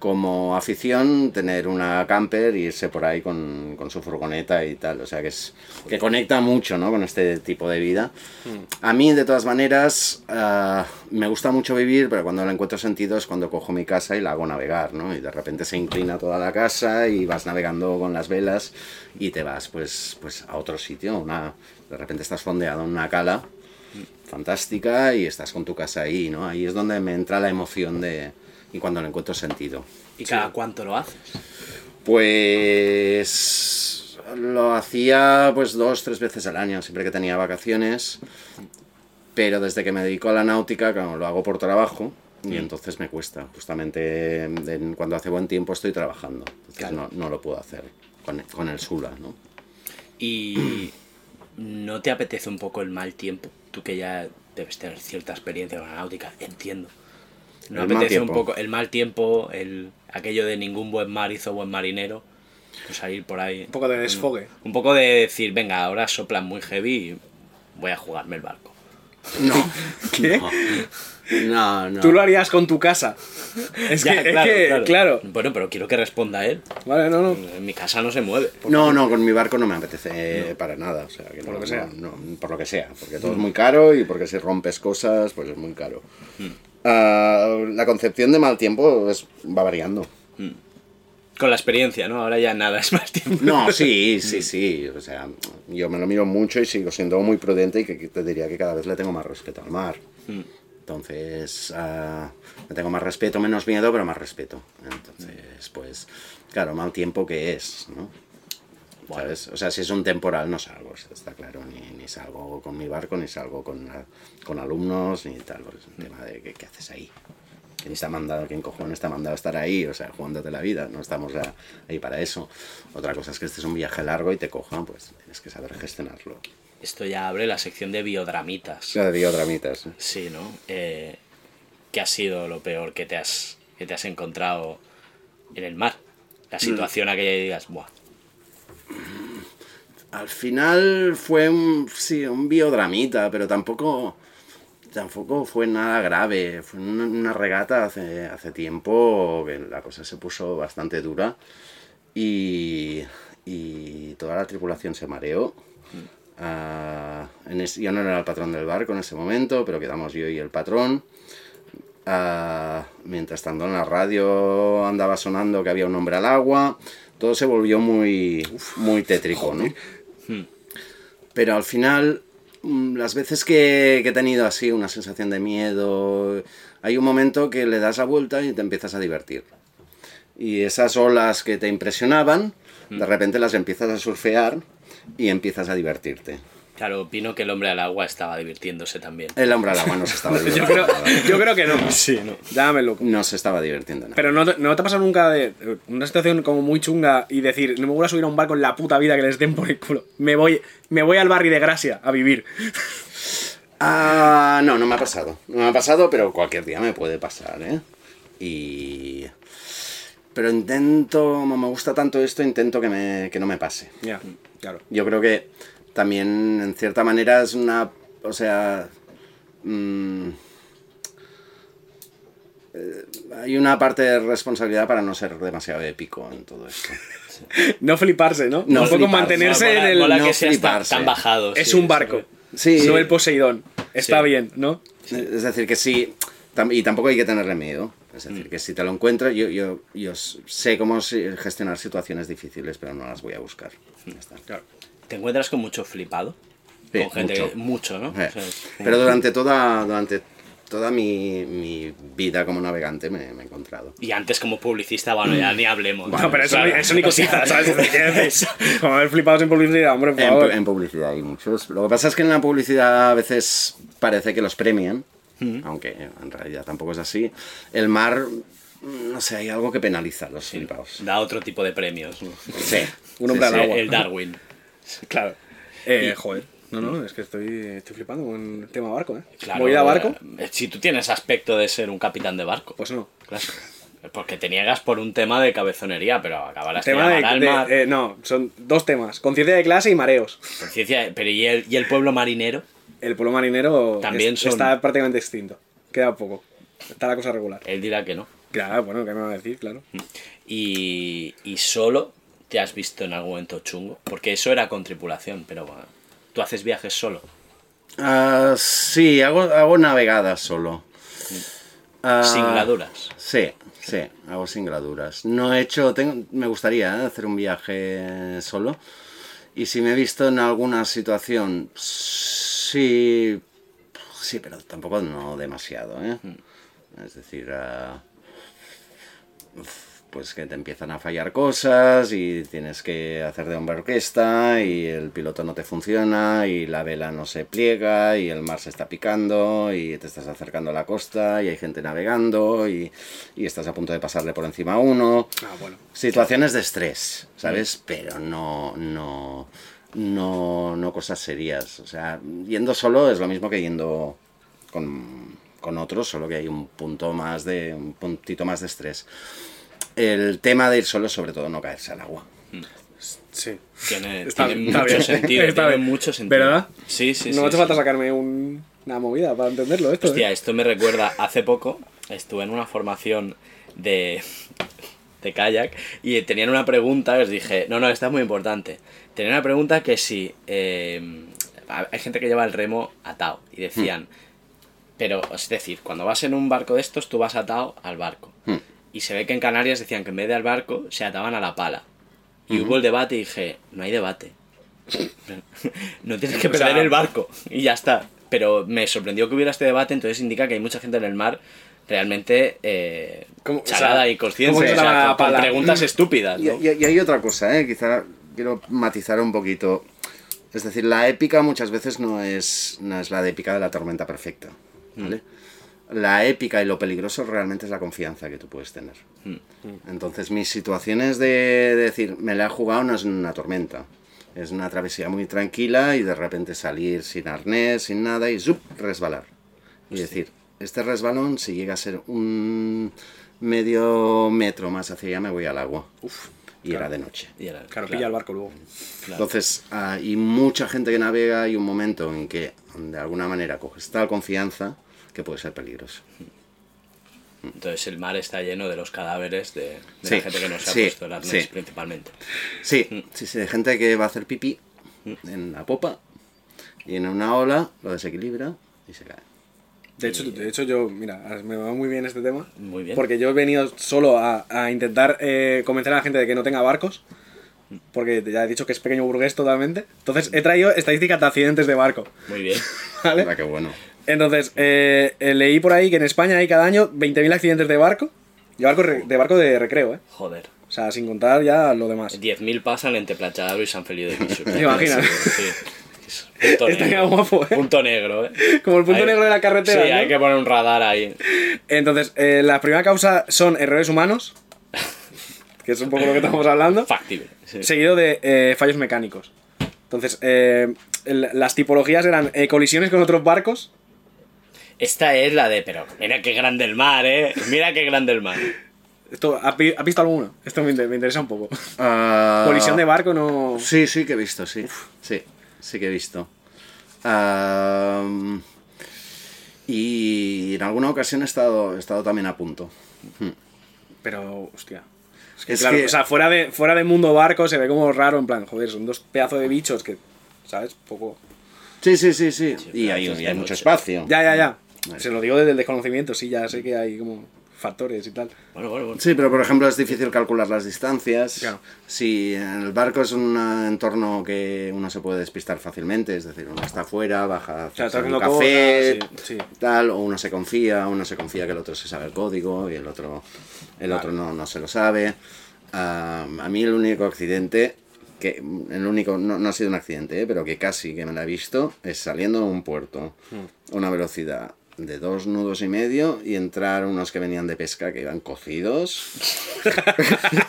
como afición tener una camper e irse por ahí con, con su furgoneta y tal, o sea que es que conecta mucho ¿no? con este tipo de vida. A mí de todas maneras ah, me gusta mucho vivir, pero cuando le encuentro sentido es cuando cojo mi casa y la hago navegar, ¿no? Y de repente se inclina toda la casa y vas navegando con las velas y te vas pues, pues a otro sitio, una, de repente estás fondeado en una cala fantástica y estás con tu casa ahí, ¿no? Ahí es donde me entra la emoción de y cuando le encuentro sentido. ¿Y cada cuánto lo haces? Pues lo hacía pues dos, tres veces al año, siempre que tenía vacaciones. Pero desde que me dedico a la náutica, claro, lo hago por trabajo y entonces me cuesta. Justamente en- cuando hace buen tiempo estoy trabajando. Entonces Claro. no, no lo puedo hacer con, con el Sula, ¿no? ¿Y no te apetece un poco el mal tiempo? Tú que ya debes tener cierta experiencia con la náutica, entiendo. ¿No El apetece un poco el mal tiempo, el aquello de ningún buen mar hizo buen marinero? Pues salir por ahí. Un poco de desfogue. Un poco de decir, venga, ahora soplan muy heavy y voy a jugarme el barco. No. ¿Qué? No, no. Tú lo harías con tu casa. Es Ya, que, es que, claro. Bueno, pero quiero que responda él. Vale, no, no. En mi casa no se mueve. No, no, con mi barco no me apetece para nada. O sea, que Por no, lo que sea. no, no, por lo que sea. Porque todo es muy caro y porque si rompes cosas, pues es muy caro. Ah, la concepción de mal tiempo es, va variando. Con la experiencia, ¿no? Ahora ya nada es más tiempo. No, sí, sí, sí. O sea, yo me lo miro mucho y sigo siendo muy prudente y que te diría que cada vez le tengo más respeto al mar. Entonces, ah, le tengo más respeto, menos miedo, pero más respeto. Entonces, pues, claro, mal tiempo que es, ¿no? ¿Sabes? O sea, si es un temporal no salgo, está claro, ni, ni salgo con mi barco, ni salgo con, con alumnos, ni tal. pues, Es un tema de ¿qué, qué haces ahí? ¿Quién ha mandado, quién cojones ha mandado a estar ahí? O sea, jugándote la vida, no estamos a- ahí para eso. Otra cosa es que este es un viaje largo y te cojan, pues tienes que saber gestionarlo. Esto ya abre la sección de biodramitas. Ya de biodramitas. ¿eh? Sí, ¿no? Eh, ¿Qué ha sido lo peor que te has, que te has encontrado en el mar? La situación aquella y digas, buah, Al final fue un, sí, un biodramita, pero tampoco, tampoco fue nada grave. Fue una, una regata hace, hace tiempo que la cosa se puso bastante dura y, y toda la tripulación se mareó. Ah, en es- yo no era el patrón del barco en ese momento, pero quedamos yo y el patrón. Ah, mientras tanto en la radio andaba sonando que había un hombre al agua. Todo se volvió muy, muy tétrico, ¿no? Pero al final, mm, las veces que, que he tenido así una sensación de miedo, hay un momento que le das la vuelta y te empiezas a divertir. Y esas olas que te impresionaban, de repente las empiezas a surfear y empiezas a divertirte. Claro, opino que el hombre al agua estaba divirtiéndose también. El hombre al agua no se estaba Yo divirtiendo. creo, yo creo que no. Sí, ¿no? Loco. No se estaba divirtiendo nada. Pero no te, no te ha pasado nunca de una situación como muy chunga y decir, no me voy a subir a un barco en la puta vida que les den por el culo. Me voy, me voy al barrio de Gracia a vivir. Ah, no, no me ha pasado. No me ha pasado, pero cualquier día me puede pasar, ¿eh? Y... Pero intento, como me gusta tanto esto, intento que, me, que no me pase. Ya, claro. Yo creo que también, en cierta manera, es una... O sea... mm, eh, hay una parte de responsabilidad para no ser demasiado épico en todo esto. No fliparse, ¿no? No Un poco fliparse. mantenerse Mola- en el... mola no seas fliparse. tan bajado. es sí, un barco. Sí. No el Poseidón. Está Sí. bien, ¿no? Es decir, que sí, y tampoco hay que tenerle miedo. Es decir, que si te lo encuentras, yo, yo, sé cómo gestionar situaciones difíciles, pero no las voy a buscar. Ya está. Claro. ¿Te encuentras con mucho flipado? Sí, con gente mucho. que- mucho, ¿no? Eh, O sea, Pero durante toda, durante toda mi, mi vida como navegante me, me he encontrado. Y antes como publicista, bueno, ya ni hablemos. No, pero eso, Claro. ni- eso ni cosita, ¿sabes? ¿Qué dices? Como haber flipado en publicidad, hombre, por En, favor. en publicidad hay muchos. Lo que pasa es que en la publicidad a veces parece que los premian, aunque en realidad tampoco es así. El mar, mm, no sé, hay algo que penaliza a los flipados. Da otro tipo de premios. ¿no? Sí. Un hombre sí, al sí. agua. El Darwin. Claro. Eh, joder. No, no, es que estoy, estoy flipando con el tema barco, ¿eh? Claro, ¿Voy a barco? eh, Si tú tienes aspecto de ser un capitán de barco. Pues no. Claro. Porque te niegas por un tema de cabezonería, pero acabarás Tema de, al de- eh, no, son dos temas. Conciencia de clase y mareos. Conciencia- pero ¿y el, ¿y el pueblo marinero? El pueblo marinero También es- son- está prácticamente extinto. Queda poco. Está la cosa regular. Él dirá que no. Claro, bueno, ¿qué me va a decir? Claro. Y, y solo te has visto en algún momento chungo. Porque eso era con tripulación, pero bueno, tú haces viajes solo. Ah, sí, hago, hago navegadas solo. Ah, Singladuras. Sí, sí, hago singladuras. No he hecho, tengo, me gustaría ¿eh? hacer un viaje solo. Y si me he visto en alguna situación, sí, sí, pero tampoco no demasiado, ¿eh? Es decir, ah, pues que te empiezan a fallar cosas y tienes que hacer de hombre orquesta y el piloto no te funciona y la vela no se pliega y el mar se está picando y te estás acercando a la costa y hay gente navegando y, y estás a punto de pasarle por encima a uno. Ah, bueno. Situaciones de estrés, ¿sabes? Pero no, no, no, no cosas serias. O sea, yendo solo es lo mismo que yendo con, con otros, solo que hay un punto más de, un puntito más de estrés. El tema de ir solo es sobre todo no caerse al agua. Sí. Tiene, Está- tiene está mucho bien. sentido. Está tiene bien. mucho sentido. ¿Verdad? Sí, sí, sí. no me hace sí. falta sacarme un- una movida para entenderlo esto. Hostia, ¿eh? esto me recuerda, hace poco estuve en una formación de, de kayak y tenían una pregunta, os dije, no, no, esta es muy importante. Tenían una pregunta que si eh, hay gente que lleva el remo atado y decían, pero es decir, cuando vas en un barco de estos, tú vas atado al barco. Hmm. Y se ve que en Canarias decían que en vez de al barco se ataban a la pala. Y hubo el debate y dije, no hay debate. no tienes que O perder sea- el barco y ya está. Pero me sorprendió que hubiera este debate, entonces indica que hay mucha gente en el mar realmente eh, ¿Cómo- o sea, y consciente. o sea, con- con preguntas estúpidas. Y, ¿no? y- y hay otra cosa, ¿eh? quizá quiero matizar un poquito. Es decir, la épica muchas veces no es, no es la de épica de la tormenta perfecta. ¿vale? La épica y lo peligroso realmente es la confianza que tú puedes tener. Entonces, mis situaciones de, de decir, me la he jugado no es una tormenta. Es una travesía muy tranquila y de repente salir sin arnés, sin nada y ¡zup! resbalar. Y decir, este resbalón, si llega a ser un medio metro más hacia allá, me voy al agua. y era de noche. Y era- Claro, claro, pilla el barco luego. claro. Entonces, hay mucha gente que navega y un momento en que de alguna manera coges tal confianza que puede ser peligroso. Entonces el mar está lleno de los cadáveres de, de Sí, la gente que no se ha sí, puesto el arnés sí. principalmente. Sí, sí, sí, de gente que va a hacer pipí en la popa y en una ola lo desequilibra y se cae. De hecho, de hecho, yo, mira, me va muy bien este tema. Muy bien. Porque yo he venido solo a, a intentar eh, convencer a la gente de que no tenga barcos. Porque ya he dicho que es pequeño burgués totalmente. Entonces he traído estadísticas de accidentes de barco. Muy bien. ¿Vale? Ah, qué bueno. Entonces, eh, eh, leí por ahí que en España hay cada año 20.000 accidentes de barco. De barco, de barco de recreo, ¿eh? Joder. O sea, sin contar ya lo demás. 10.000 pasan entre Plachadero y San Feliu de Guíxols. ¿Te imaginas? Sí. Punto Estaría negro. guapo, ¿eh? Punto negro, ¿eh? Como el punto Hay- negro de la carretera, Sí, ¿no? hay que poner un radar ahí. Entonces, eh, la primera causa son errores humanos. Que es un poco lo que estamos hablando. Factible. sí. Seguido de eh, fallos mecánicos. Entonces, eh, las tipologías eran eh, colisiones con otros barcos. Esta es la de, pero mira qué grande el mar, ¿eh? Mira qué grande el mar. Esto, ¿has, vi- has visto alguno? Esto me, inter- me interesa un poco. Ah, Colisión de barco no... Sí, sí que he visto, sí. Sí, sí que he visto. Y en alguna ocasión he estado, he estado también a punto. Pero, hostia. Es que, Es claro, que- o sea, fuera de, fuera de mundo barco se ve como raro, en plan, joder, son dos pedazos de bichos que, ¿sabes? Poco... Sí, sí, sí, sí. y hay, mucho espacio. Ya, ya, ya. Vale. Se lo digo desde el desconocimiento, sí, ya sé que hay como factores y tal. Bueno, bueno, bueno. Sí, pero por ejemplo es difícil calcular las distancias. Claro. Si en el barco es un entorno que uno se puede despistar fácilmente, es decir, uno está afuera, baja a O sea, un café, cosas, sí, sí. tal, o uno se confía, uno se confía que el otro se sabe el código y el otro, el otro no, no se lo sabe. Ah, a mí el único accidente, que el único, no, no ha sido un accidente, eh, pero que casi que me la he visto, es saliendo de un puerto a una velocidad de dos nudos y medio y entrar unos que venían de pesca que iban cocidos.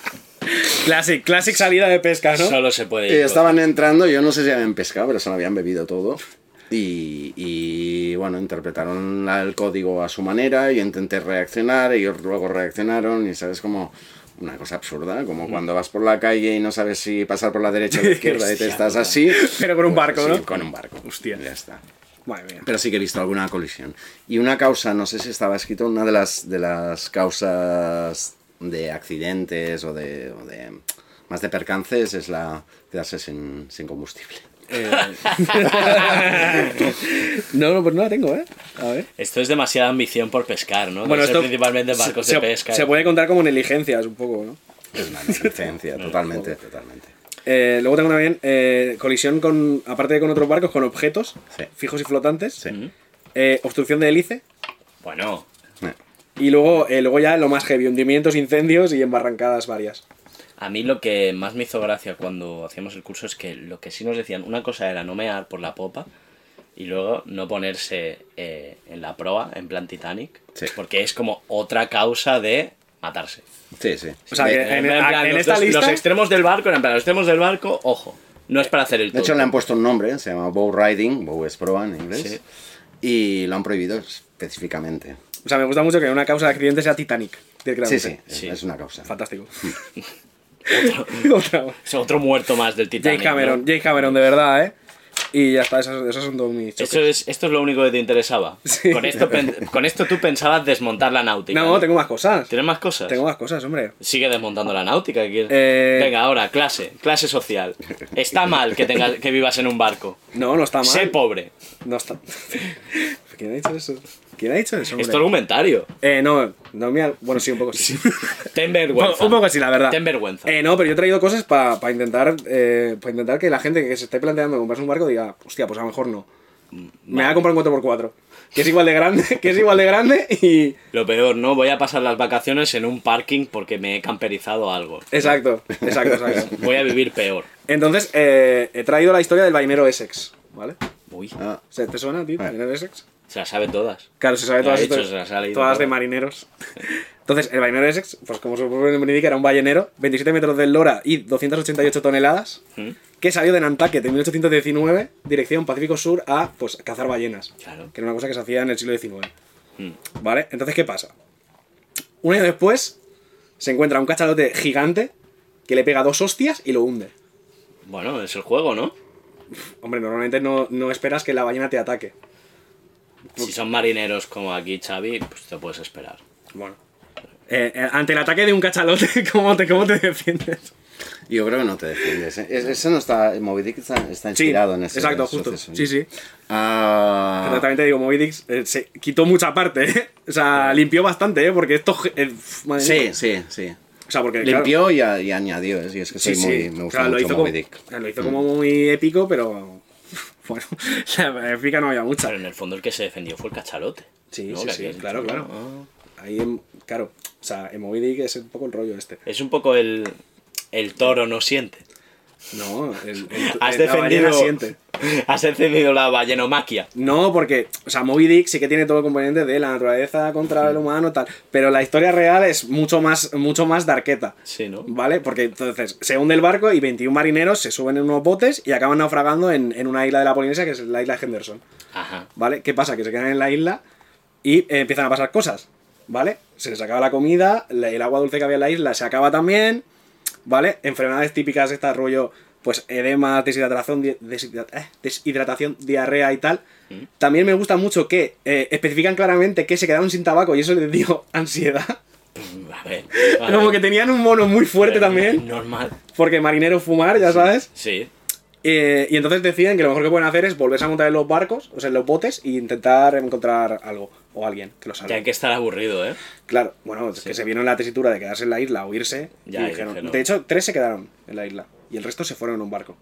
Classic, classic salida de pesca, ¿no? Solo se puede Y ir. estaban entrando, yo no sé si habían pescado, pero se lo habían bebido todo. Y, y, bueno, interpretaron el código a su manera, yo intenté reaccionar, ellos luego reaccionaron y sabes como una cosa absurda, como cuando vas por la calle y no sabes si pasar por la derecha o la izquierda y te estás así. Pero con un barco, sí, ¿no? Con un barco. Hostia. Ya está. Pero sí que he visto alguna colisión. Y una causa, no sé si estaba escrito, una de las, de las causas de accidentes o de, o de más de percances es la quedarse sin, sin combustible. Eh, no, no, pues no la tengo, ¿eh? A ver. Esto es demasiada ambición por pescar, ¿no? Bueno, esto principalmente barcos se, de pesca. se puede contar como negligencias un poco, ¿no? Es una negligencia, totalmente, totalmente. Eh, luego tengo también eh, colisión con, aparte de con otros barcos, con objetos Sí. fijos y flotantes. Sí. Eh, obstrucción de hélice. Bueno, Y luego, eh, luego ya lo más heavy, hundimientos, incendios y embarrancadas varias. a mí lo que más me hizo gracia cuando hacíamos el curso es que lo que sí nos decían, una cosa era no mear por la popa y luego no ponerse eh, en la proa, en plan Titanic, Sí. porque es como otra causa de matarse. Sí, sí. O sea, De- que en, en plan, en los, esta los- lista... los extremos del barco, en plan, los extremos del barco, ojo, no es para hacer el De hecho, le han puesto un nombre, se llama bow riding, bow es proa en inglés, Sí. y lo han prohibido específicamente. O sea, me gusta mucho que una causa de accidente sea Titanic. Sí, sí, es, Sí. es una causa. Fantástico. Es otro muerto más del Titanic. Jake Cameron, ¿no? Jake Cameron, de verdad, ¿eh? Y ya está, esos, esos son todos mis choques. Eso es, esto es lo único que te interesaba. Sí. Con, esto, con esto tú pensabas desmontar la náutica. No, tengo más cosas. ¿Tienes más cosas? Tengo más cosas, hombre. Sigue desmontando la náutica. Eh, Venga, ahora, clase, clase social. Está mal que, tengas, que vivas en un barco. No, no está mal. Sé pobre. No está. ¿Quién ha dicho eso? ¿Quién ha dicho eso? Es hombre? tu argumentario. Eh, no, no me ha- Bueno, sí, un poco sí. Ten vergüenza. un poco sí, la verdad. Ten vergüenza. Eh, no, pero yo he traído cosas para intentar eh, pa intentar que la gente que se esté planteando comprarse un barco diga, hostia, pues a lo mejor no. Me voy a comprar un 4x4. Que es igual de grande, que es igual de grande y. Lo peor, ¿no? Voy a pasar las vacaciones en un parking porque me he camperizado algo. Exacto, exacto, exacto. Voy a vivir peor. Entonces, eh, he traído la historia del bainero Essex, ¿vale? Uy, Ah, ¿Se- ¿Te suena a ti, Ah. bainero Essex? Se las sabe todas. Claro, se sabe todas, he estas- se las todas de marineros. Entonces, el bainero Essex, pues como su propio nombre indica, era un ballenero, 27 metros de lora y 288 toneladas, ¿Mm? que salió de Nantucket en 1819, dirección Pacífico Sur, a pues cazar ballenas. Claro. Que era una cosa que se hacía en el siglo XIX. Mm. ¿Vale? Entonces, ¿qué pasa? Un año después, se encuentra un cachalote gigante que le pega dos hostias y lo hunde. Bueno, es el juego, ¿no? Hombre, normalmente no, no esperas que la ballena te ataque. Si son marineros como aquí, Xavi, pues te puedes esperar. Bueno. Eh, eh, ante el ataque de un cachalote, ¿cómo te, cómo te defiendes? yo creo que no te defiendes. ¿eh? Es- Eso no está. Moby Dick está, está inspirado en ese exacto, suceso. justo. Sí, sí. Ah, Pero también te digo, Moby Dick eh, se quitó mucha parte, ¿eh? O sea, limpió bastante, ¿eh? Porque esto... eh, pf, madre sí, mía. sí, sí. O sea, porque... claro, Limpió y, a- y añadió. ¿eh? Y es que sí, soy muy, sí. me gusta Claro, lo mucho hizo, Moby como, Dick. lo hizo como muy épico, pero... Bueno, la épica no había mucha. Pero en el fondo el que se defendió fue el cachalote. Sí, ¿no? sí, Que sí, claro, claro. Ah. Ahí, claro, o sea, en Moby Dick es un poco el rollo este. Es un poco el, el toro no siente. No, el, el- Has defendido, has encendido la ballenomaquia. No, porque, o sea, Moby Dick sí que tiene todo el componente de la naturaleza contra el humano, tal. Pero la historia real es mucho más, mucho más darqueta. Sí, ¿no? ¿Vale? Porque entonces se hunde el barco y 21 marineros se suben en unos botes y acaban naufragando en, en una isla de la Polinesia que es la isla de Henderson. Ajá. ¿Vale? ¿Qué pasa? Que se quedan en la isla y eh, empiezan a pasar cosas. ¿Vale? Se les acaba la comida, el agua dulce que había en la isla se acaba también. ¿Vale? Enfermedades típicas de este rollo, pues edema, deshidratación, di- eh, deshidratación, diarrea y tal. También me gusta mucho que eh, especifican claramente que se quedaron sin tabaco y eso les dio ansiedad. A ver. a Como que tenían un mono muy fuerte también. Normal. Porque marinero fumar, ya sabes. Sí. Eh, y entonces deciden que lo mejor que pueden hacer es volverse a montar en los barcos, o sea, en los botes, e intentar encontrar algo o alguien que los Que hay salve. que estar aburrido, ¿eh? Claro, bueno, es que se vieron en la tesitura de quedarse en la isla o irse. Ya, y y dijeron- dijeron- De hecho, tres se quedaron en la isla y el resto se fueron en un barco.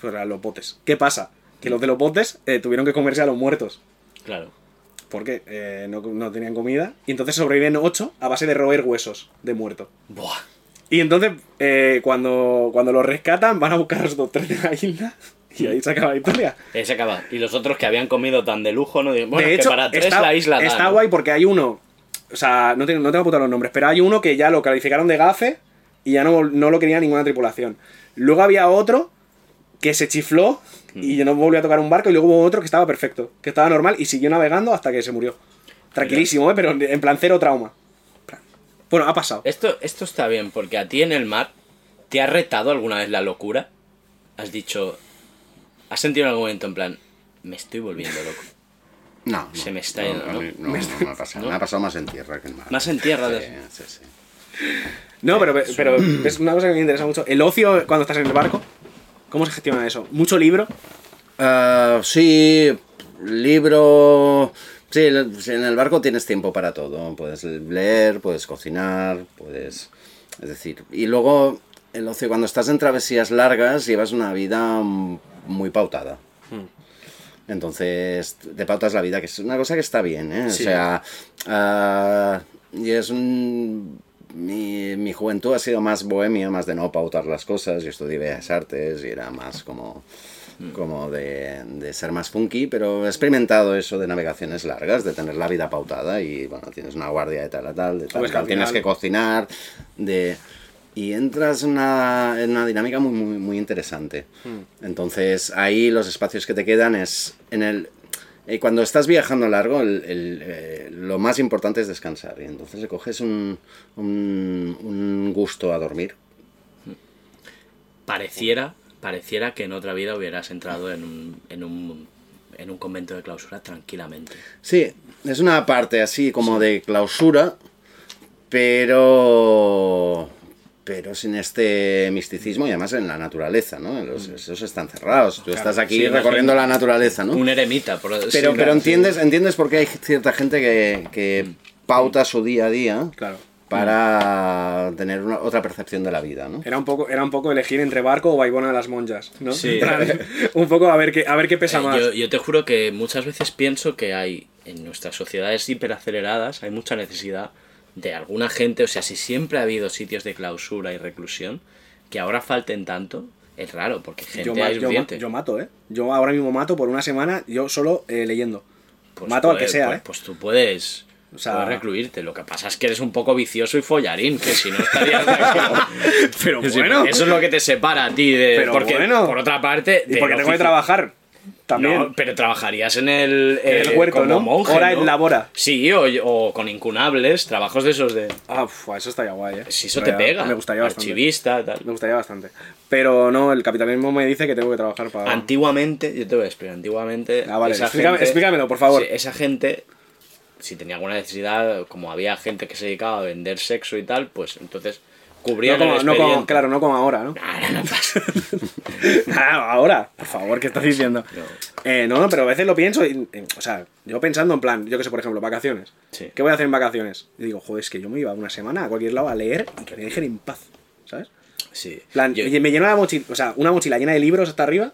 Fueron los botes. ¿Qué pasa? Que los de los botes eh, tuvieron que comerse a los muertos. Claro. Porque eh, no, no tenían comida. Y entonces sobreviven ocho a base de roer huesos de muerto. Buah. Y entonces, eh, cuando, cuando los rescatan, van a buscar a los dos tres de la isla. Y ahí se acaba la historia. Ahí se acaba. Y los otros que habían comido tan de lujo, no digo, bueno, de es hecho, que para tres está, la isla da, está ¿no? guay porque hay uno. O sea, no tengo, no tengo apuntado los nombres, pero hay uno que ya lo calificaron de gafe y ya no, no lo quería ninguna tripulación. Luego había otro que se chifló y ya no volvió a tocar un barco. Y luego hubo otro que estaba perfecto, que estaba normal y siguió navegando hasta que se murió. Tranquilísimo, ¿eh? pero en plan cero trauma. Bueno, ha pasado. Esto, esto está bien, porque a ti en el mar, ¿te ha retado alguna vez la locura? Has dicho, has sentido en algún momento en plan, me estoy volviendo loco. No, Se no, me está yendo, no, ¿no? no, no me ha pasado. ¿No? Me ha pasado más en tierra que en mar. Más en tierra, Sí, de- sí, sí. No, pero, pero es una cosa que me interesa mucho. El ocio cuando estás en el barco, ¿cómo se gestiona eso? ¿Mucho libro? Ah, sí, libro. Sí, sí, en el barco tienes tiempo para todo. Puedes leer, puedes cocinar, puedes. Es decir, y luego el ocio, cuando estás en travesías largas, llevas una vida muy pautada. Entonces, te pautas la vida, que es una cosa que está bien, ¿eh? Sí. O sea, ah, y es un. Mi, mi juventud ha sido más bohemia, más de no pautar las cosas. Yo estudié Bellas Artes y era más como como de, de ser más funky, pero he experimentado eso de navegaciones largas, de tener la vida pautada y bueno, tienes una guardia de tal a tal, de tal, Pues tal, tienes que cocinar, de... Y entras en una, en una dinámica muy, muy, muy interesante. Hmm. Entonces, ahí los espacios que te quedan es en el... eh, cuando estás viajando largo, el- el, eh, lo más importante es descansar. Y entonces le coges un, un, un gusto a dormir. Pareciera, pareciera que en otra vida hubieras entrado en un, en un, en un convento de clausura tranquilamente. Sí, es una parte así como de clausura, pero pero sin este misticismo y además en la naturaleza, ¿no? Los, esos están cerrados. Tú estás aquí sí, recorriendo la naturaleza, ¿no? Un eremita, por Pero, sí, pero claro, entiendes, entiendes por qué hay cierta gente que, que pauta su día a día Claro. Para tener una, otra percepción de la vida, ¿no? Era un poco, era un poco elegir entre barco o Baibona de las monjas, ¿no? Sí. Un poco a ver qué, a ver qué pesa Eh, más. Yo, yo te juro que muchas veces pienso que hay en nuestras sociedades hiperaceleradas hay mucha necesidad de alguna gente, o sea, si siempre ha habido sitios de clausura y reclusión, que ahora falten tanto, es raro, porque gente Yo, ma- yo ma- yo mato, ¿eh? Yo ahora mismo mato por una semana, yo solo eh, leyendo. Pues mato al puede- que sea, pues, ¿eh? Pues tú puedes, O sea- puedes recluirte. Lo que pasa es que eres un poco vicioso y follarín, que si no estarías de. Pero bueno. Eso es lo que te separa a ti de. Pero porque, bueno. por otra parte. Y porque tengo que trabajar también. No, pero trabajarías en el, En el eh, huerto, como ¿no? monje, Hora ¿no? en labora. Sí, o, o con incunables, trabajos de esos de. Ah, uf, eso estaría guay, ¿eh? Si eso te pega. Me gustaría bastante. Archivista, tal. Me gustaría bastante. Pero no, el capitalismo me dice que tengo que trabajar para... Antiguamente, yo te voy a explicar, antiguamente. Ah, vale, esa gente- explícamelo, por favor. esa gente, si tenía alguna necesidad, como había gente que se dedicaba a vender sexo y tal, pues entonces no cubrían como, el no como- claro, no como ahora, ¿no? Ahora no pasa. Ah, ahora, por favor, ¿qué estás diciendo? No. Eh, no, pero a veces lo pienso, y, eh, o sea, yo pensando en plan, yo que sé, por ejemplo, vacaciones. Sí. ¿Qué voy a hacer en vacaciones? Y digo, joder, es que yo me iba una semana a cualquier lado a leer y que me dejen en paz, ¿sabes? Sí. En plan, Yo- me lleno la mochila, o sea, una mochila llena de libros hasta arriba,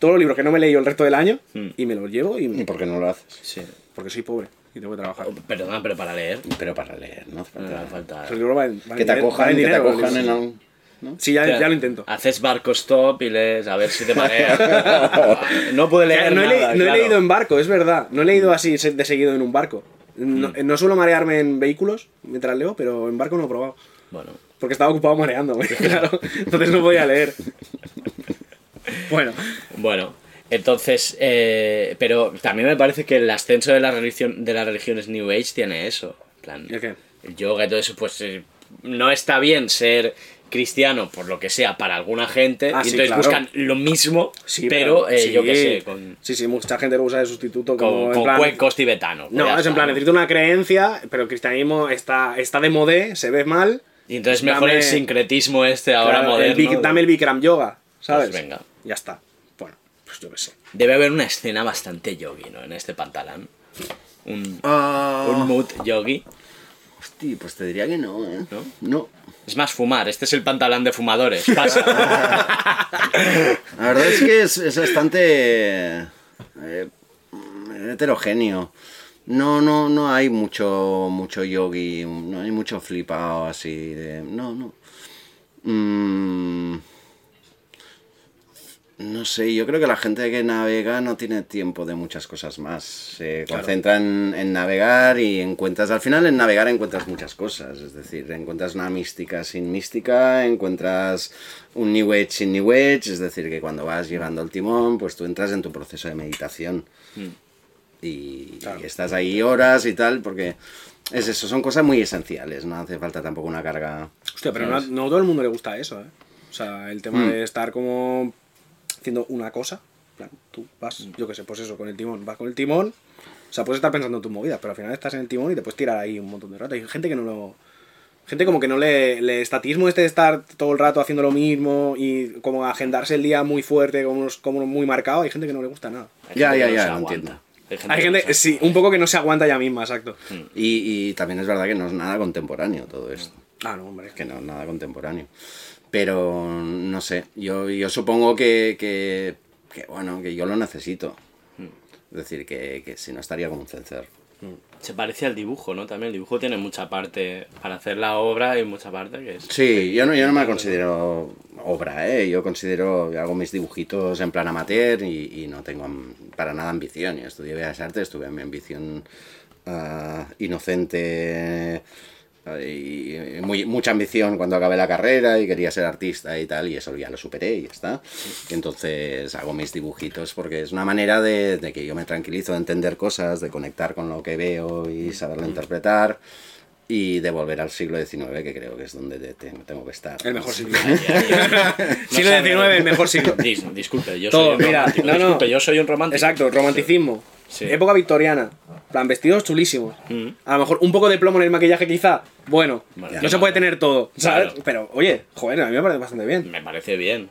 todos los libros que no me he leído el resto del año, Hmm. y me los llevo y ¿Y por qué no lo haces? sí. porque soy pobre y tengo que trabajar. Perdona, pero para leer. Pero para leer, ¿no? hace falta- libros valen- valen Que te acojan, valen que te dinero, los acojan en algún... ¿no? Sí, ya, O sea, ya lo intento. Haces barco stop y lees a ver si te marea. no pude leer no he, nada, le- no he leído en barco, es verdad. No he leído así de seguido en un barco. No, Mm. no suelo marearme en vehículos mientras leo, pero en barco no he probado. Bueno, Porque estaba ocupado mareándome, claro. Entonces no podía leer. Bueno, bueno. Entonces, eh, pero también me parece que el ascenso de la religión de las religiones New Age tiene eso. Plan, ¿el qué? el yoga y todo eso, pues eh, no está bien ser cristiano por lo que sea para alguna gente Ah, y sí, entonces claro. buscan lo mismo Sí, pero, eh, sí. yo qué sé con, Sí, sí, mucha gente lo usa de sustituto como con, en con plan... cuencos tibetanos No, pues es en plan, necesito una creencia, pero el cristianismo está, está de modé, se ve mal. y entonces mejor Dame- el sincretismo este ahora claro, moderno el dame el Bikram Yoga, ¿sabes? Pues venga. Ya está. Pues yo qué sé. debe haber una escena bastante yogi ¿no? en este pantalón un, Ah, un mood yogi hosti, pues te diría que no, ¿eh? ¿No? No. es más fumar este es el pantalón de fumadores pasa La verdad es que es, es bastante eh, heterogéneo. No, no, no hay mucho, mucho yogi, no hay mucho flipado así de. No, no. Mm, no sé, yo creo que la gente que navega no tiene tiempo de muchas cosas más. Se concentra en, en navegar y encuentras, al final en navegar encuentras muchas cosas. Es decir, encuentras una mística sin mística, encuentras un New Age sin New Age. Es decir, que cuando vas llevando el timón, pues tú entras en tu proceso de meditación. Y, y estás ahí horas y tal, porque es eso, son cosas muy esenciales. No hace falta tampoco una carga. Hostia, pero no, no a todo el mundo le gusta eso, ¿eh? O sea, el tema Mm. de estar como haciendo una cosa. plan, tú vas, yo qué sé, pues eso, con el timón. Vas con el timón. O sea, puedes estar pensando en tus movidas, pero al final estás en el timón y te puedes tirar ahí un montón de rato. Hay gente que no lo. Gente como que no le. El estatismo este de estar todo el rato haciendo lo mismo y como agendarse el día muy fuerte, como, como muy marcado, hay gente que no le gusta nada. Ya, ya, no ya, aguanta. entiendo. Hay gente, Hay que gente, no se- sí, un poco que no se aguanta ella misma, exacto. Y, y también es verdad que no es nada contemporáneo todo esto. Ah, no, hombre. que no es nada contemporáneo. Pero no sé, yo, yo supongo que, que, que, bueno, que yo lo necesito. Es decir, que, que si no estaría como un cencer. Se parece al dibujo, ¿no? También el dibujo tiene mucha parte para hacer la obra y mucha parte que es... Sí, yo no, yo no me considero obra, ¿eh? Yo considero, hago mis dibujitos en plan amateur y, y no tengo para nada ambición. Yo estudié Bellas Artes, tuve mi ambición ah, inocente eh, y muy, mucha ambición cuando acabé la carrera y quería ser artista y tal, y eso ya lo superé y ya está. Y entonces hago mis dibujitos porque es una manera de, de que yo me tranquilizo, de entender cosas, de conectar con lo que veo y saberlo interpretar y de volver al siglo XIX, que creo que es donde te- te- tengo que estar. El mejor siglo. Siglo XIX, el mejor siglo. Dis- disculpe, yo Todo, soy un mira, no, no. Disculpe, yo soy un romántico. Exacto, romanticismo. Sí. Época victoriana. plan, vestidos chulísimos. Mm. A lo mejor un poco de plomo en el maquillaje, quizá. Bueno, no se puede tener todo, ¿sabes? Claro. Pero, oye, joder, a mí me parece bastante bien. Me parece bien.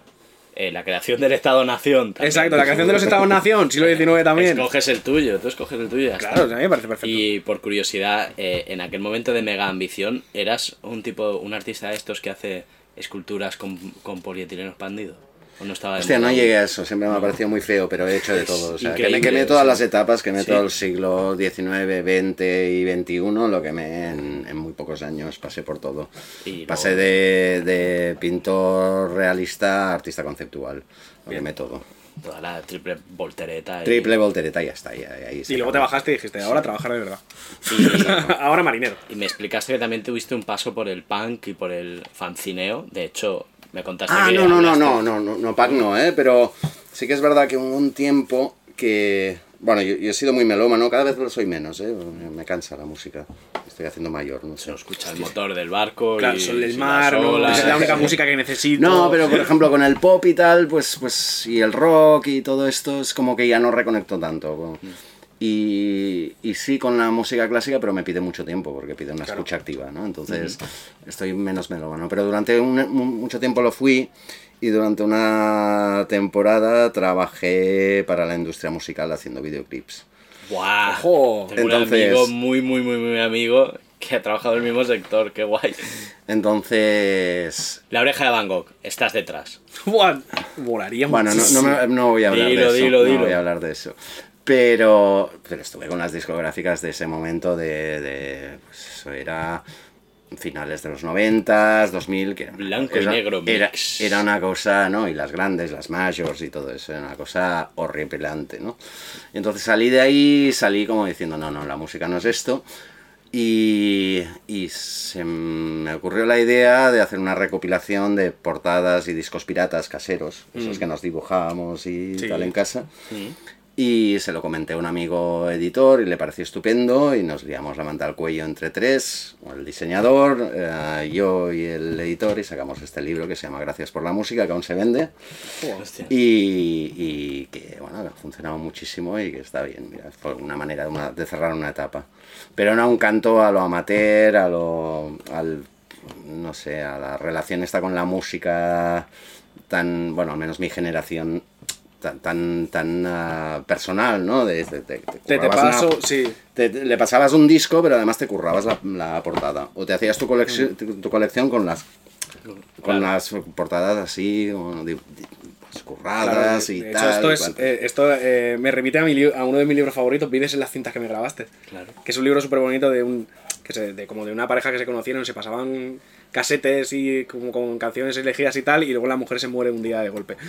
Eh, la creación del Estado-Nación. Exacto, la creación de los Estados-Nación, siglo XIX también. Escoges el tuyo, tú escoges el tuyo. Claro, a mí me parece perfecto. Y por curiosidad, eh, en aquel momento de mega ambición, ¿eras un tipo, un artista de estos que hace esculturas con, con polietileno expandido? ¿O no estaba Hostia, no llegué a eso, siempre me ha parecido muy feo, pero he hecho de todo. O sea, que me quemé todas sí. las etapas, quemé Sí. todo el siglo XIX, XX y XXI, lo quemé en, en muy pocos años, pasé por todo. Y Pasé luego- de, de pintor realista a artista conceptual, lo quemé todo. Toda la triple voltereta. y- Triple voltereta y ya está, ya, ahí se Y luego te bajaste y dijiste, ahora trabajar de verdad. Y, ahora marinero. y me explicaste que también tuviste un paso por el punk y por el fancineo. De hecho, me contaste Ah, que no, no, no, no, no, no, no, pack no, ¿eh? Pero sí que es verdad que hubo un tiempo que... Bueno, yo, yo he sido muy melómano, cada vez lo soy menos, ¿eh? Me cansa la música. Estoy haciendo mayor, no sé. Se escucha el motor del barco. Claro, y, sol del mar, ¿no? es la única música que necesito. No, pero por ejemplo con el pop y tal, pues, pues, y el rock y todo esto es como que ya no reconecto tanto. Y, y sí con la música clásica, pero me pide mucho tiempo porque pide una escucha activa, ¿no? Entonces estoy menos melómano. Pero durante un- un- mucho tiempo lo fui y durante una temporada trabajé para la industria musical haciendo videoclips. Ojo. Tengo Entonces- un amigo muy, muy, muy, muy amigo que ha trabajado en el mismo sector. ¡Qué guay! Entonces, La oreja de Van Gogh, estás detrás. Volaría Bueno, no, no, me- no voy a hablar Dilo, de eso. dilo, no dilo. voy a hablar de eso. Pero, pero estuve con las discográficas de ese momento de... de, pues eso era finales de los 90, 2000, que era, Blanco y negro era, era una cosa, ¿no? Y las grandes, las majors y todo eso, era una cosa horripilante, ¿no? Y entonces salí de ahí, salí como diciendo, no, no, la música no es esto. Y, y se me ocurrió la idea de hacer una recopilación de portadas y discos piratas caseros, esos que nos dibujábamos y Sí. tal en casa. Y se lo comenté a un amigo editor y le pareció estupendo y nos liamos la manta al cuello entre tres, el diseñador, eh, yo y el editor y sacamos este libro que se llama Gracias por la música, que aún se vende Hostia. y, y que bueno, ha funcionado muchísimo y que está bien, mira, fue una manera de, una- de cerrar una etapa. Pero era un canto a lo amateur, a lo, al, no sé, a la relación esta con la música tan, bueno, al menos mi generación tan tan, tan ah, personal, ¿no? De, de- de- te Te, te currabas una- paso, sí. te- te- le pasabas un disco, pero además te currabas la, la portada. O te hacías tu, colección tu, tu colección con las con Claro. las portadas así, pues, curradas y tal. esto, es, eh, esto eh, me remite a, mi li- a uno de mis libros favoritos, Vives en las cintas que me grabaste. Claro. Que es un libro súper bonito de un. Que se, de, como de una pareja que se conocieron, se pasaban casetes y como con canciones elegidas y tal, y luego la mujer se muere un día de golpe.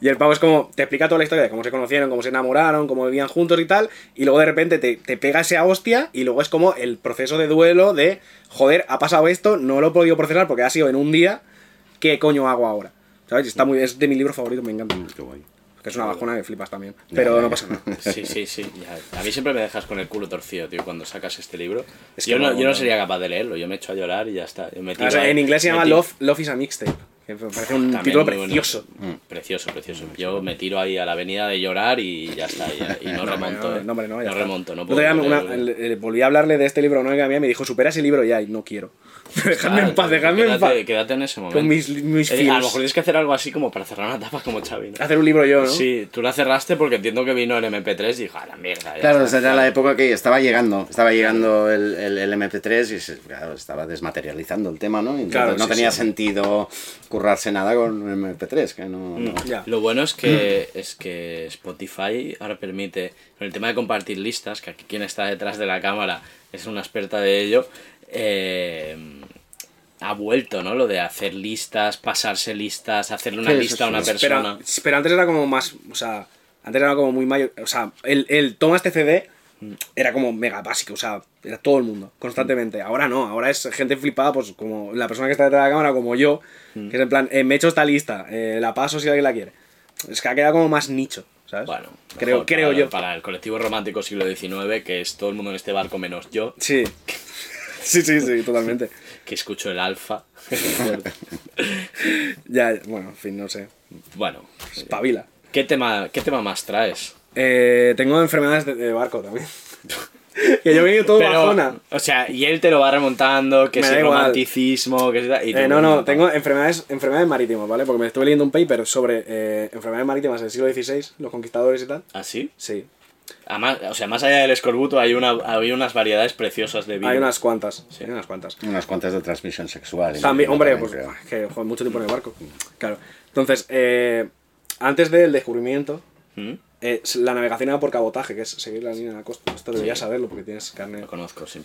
Y el pavo es como, te explica toda la historia de cómo se conocieron, cómo se enamoraron, cómo vivían juntos y tal, y luego de repente te, te pega esa hostia y luego es como el proceso de duelo de, joder, ha pasado esto, no lo he podido procesar porque ha sido en un día, ¿qué coño hago ahora? ¿Sabes? Está muy, es de mi libro favorito, me encanta. Qué guay. Que es una bajona que flipas también. Pero ya, no ya. pasa nada. Sí, sí, sí. ya. A mí siempre me dejas con el culo torcido, tío, cuando sacas este libro. Es que yo, no, no, yo no sería capaz de leerlo, yo me echo a llorar y ya está. Yo me tiro O sea, ahí- en inglés se llama Love, Love is a Mixtape. Que me parece un También título bueno. precioso. Mm, Precioso, precioso. Yo me tiro ahí a la avenida de llorar y ya está. Y, y no, No, remonto. no, no, hombre, no, ya está. remonto, no puedo. una- volví a hablarle de este libro a una amiga mía y me dijo, supera ese libro ya, y no quiero. dejadme en paz, dejadme en paz. Quédate, en ese momento. Con mis, mis Eh, a lo mejor tienes que hacer algo así como para cerrar una etapa como Xavi, ¿no? Hacer un libro yo, ¿no? Sí, tú la cerraste porque entiendo que vino el MP3 y dije, a la mierda. ya Claro, está". esa era la época que estaba llegando, estaba llegando el, el, el MP3 y se, claro, estaba desmaterializando el tema, ¿no? Y entonces Claro, no sí, tenía sí. sentido currarse nada con MP3, que no... no. Ya. Lo bueno es que, es que Spotify ahora permite, con el tema de compartir listas, que aquí quien está detrás de la cámara es una experta de ello, eh, ha vuelto, ¿no? Lo de hacer listas, pasarse listas, hacerle una Sí, lista a una sí. persona. Pero, pero antes era como más, o sea, antes era como muy mayor, o sea, el, el toma este CD era como mega básico, o sea, era todo el mundo, constantemente. Ahora no, ahora es gente flipada, pues como la persona que está detrás de la cámara, como yo, que es en plan, eh, me he hecho esta lista, eh, la paso si alguien la quiere. Es que ha quedado como más nicho, ¿sabes? Bueno, creo, creo para, yo. Para el colectivo romántico siglo XIX, que es todo el mundo en este barco menos yo, Sí. Sí, sí, sí, totalmente. que escucho el alfa. Ya, bueno, en fin, no sé. bueno, Espabila. ¿qué tema, ¿qué tema más traes? Eh, tengo enfermedades de, de barco también. que yo he venido todo bajona. o sea, y él te lo va remontando, que es el romanticismo, que es... y Eh, no, no, tengo enfermedades, enfermedades marítimas, ¿vale? Porque me estuve leyendo un paper sobre eh, enfermedades marítimas del siglo XVI, los conquistadores y tal. ¿Ah, sí? Sí, Además, o sea, más allá del escorbuto hay, una, hay unas variedades preciosas de vino. hay unas cuantas. Hay unas cuantas. Unas cuantas de transmisión sexual. También, hombre, también, pues creo. que joder, mucho tiempo en el barco. Claro. Entonces, eh, antes del descubrimiento, ¿Mm? eh, la navegación era por cabotaje, que es seguir la línea de la costa. Esto deberías saberlo porque tienes carne. Lo conozco sí.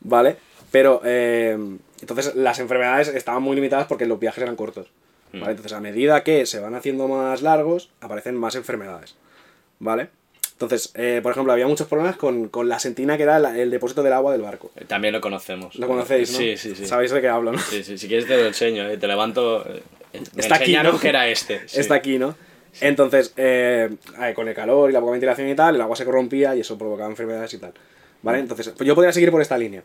¿Vale? Pero, eh, entonces las enfermedades estaban muy limitadas porque los viajes eran cortos. Mm. ¿Vale? Entonces, a medida que se van haciendo más largos, aparecen más enfermedades. ¿Vale? Entonces, eh, por ejemplo, había muchos problemas con, con la sentina que era la- el depósito del agua del barco. Eh, También lo conocemos. ¿Lo conocéis, no? Sí, sí, sí. Sabéis de qué hablo, ¿no? Sí, sí, si quieres te lo enseño, eh, te levanto. eh, me Está aquí, ¿no? que era este. sí. Está aquí, ¿no? Entonces, eh, eh, con el calor y la poca ventilación y tal, el agua se corrompía y eso provocaba enfermedades y tal. ¿Vale? Entonces, pues yo podría seguir por esta línea.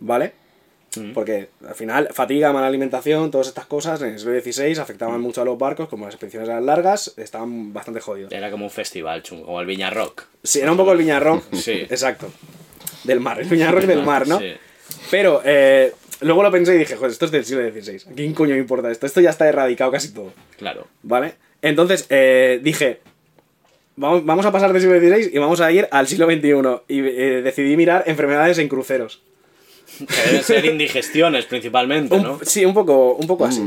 ¿Vale? Mm. Porque al final, fatiga, mala alimentación, todas estas cosas en el siglo XVI afectaban mucho a los barcos, como las expediciones eran largas, estaban bastante jodidos. Era como un festival chungo, como el Viña Rock. Sí, era un poco el viñarrón. Sí. Exacto. Del mar, el viñarrón del mar, ¿no? Sí. Pero eh, luego lo pensé y dije, joder, esto es del siglo XVI. ¿A quién coño me importa esto? Esto ya está erradicado casi todo. Claro. ¿Vale? Entonces eh, dije, vamos, vamos a pasar del siglo XVI y vamos a ir al siglo XXI. Y eh, decidí mirar enfermedades en cruceros. Que deben ser indigestiones principalmente, Un- ¿no? Sí, un poco, un poco así.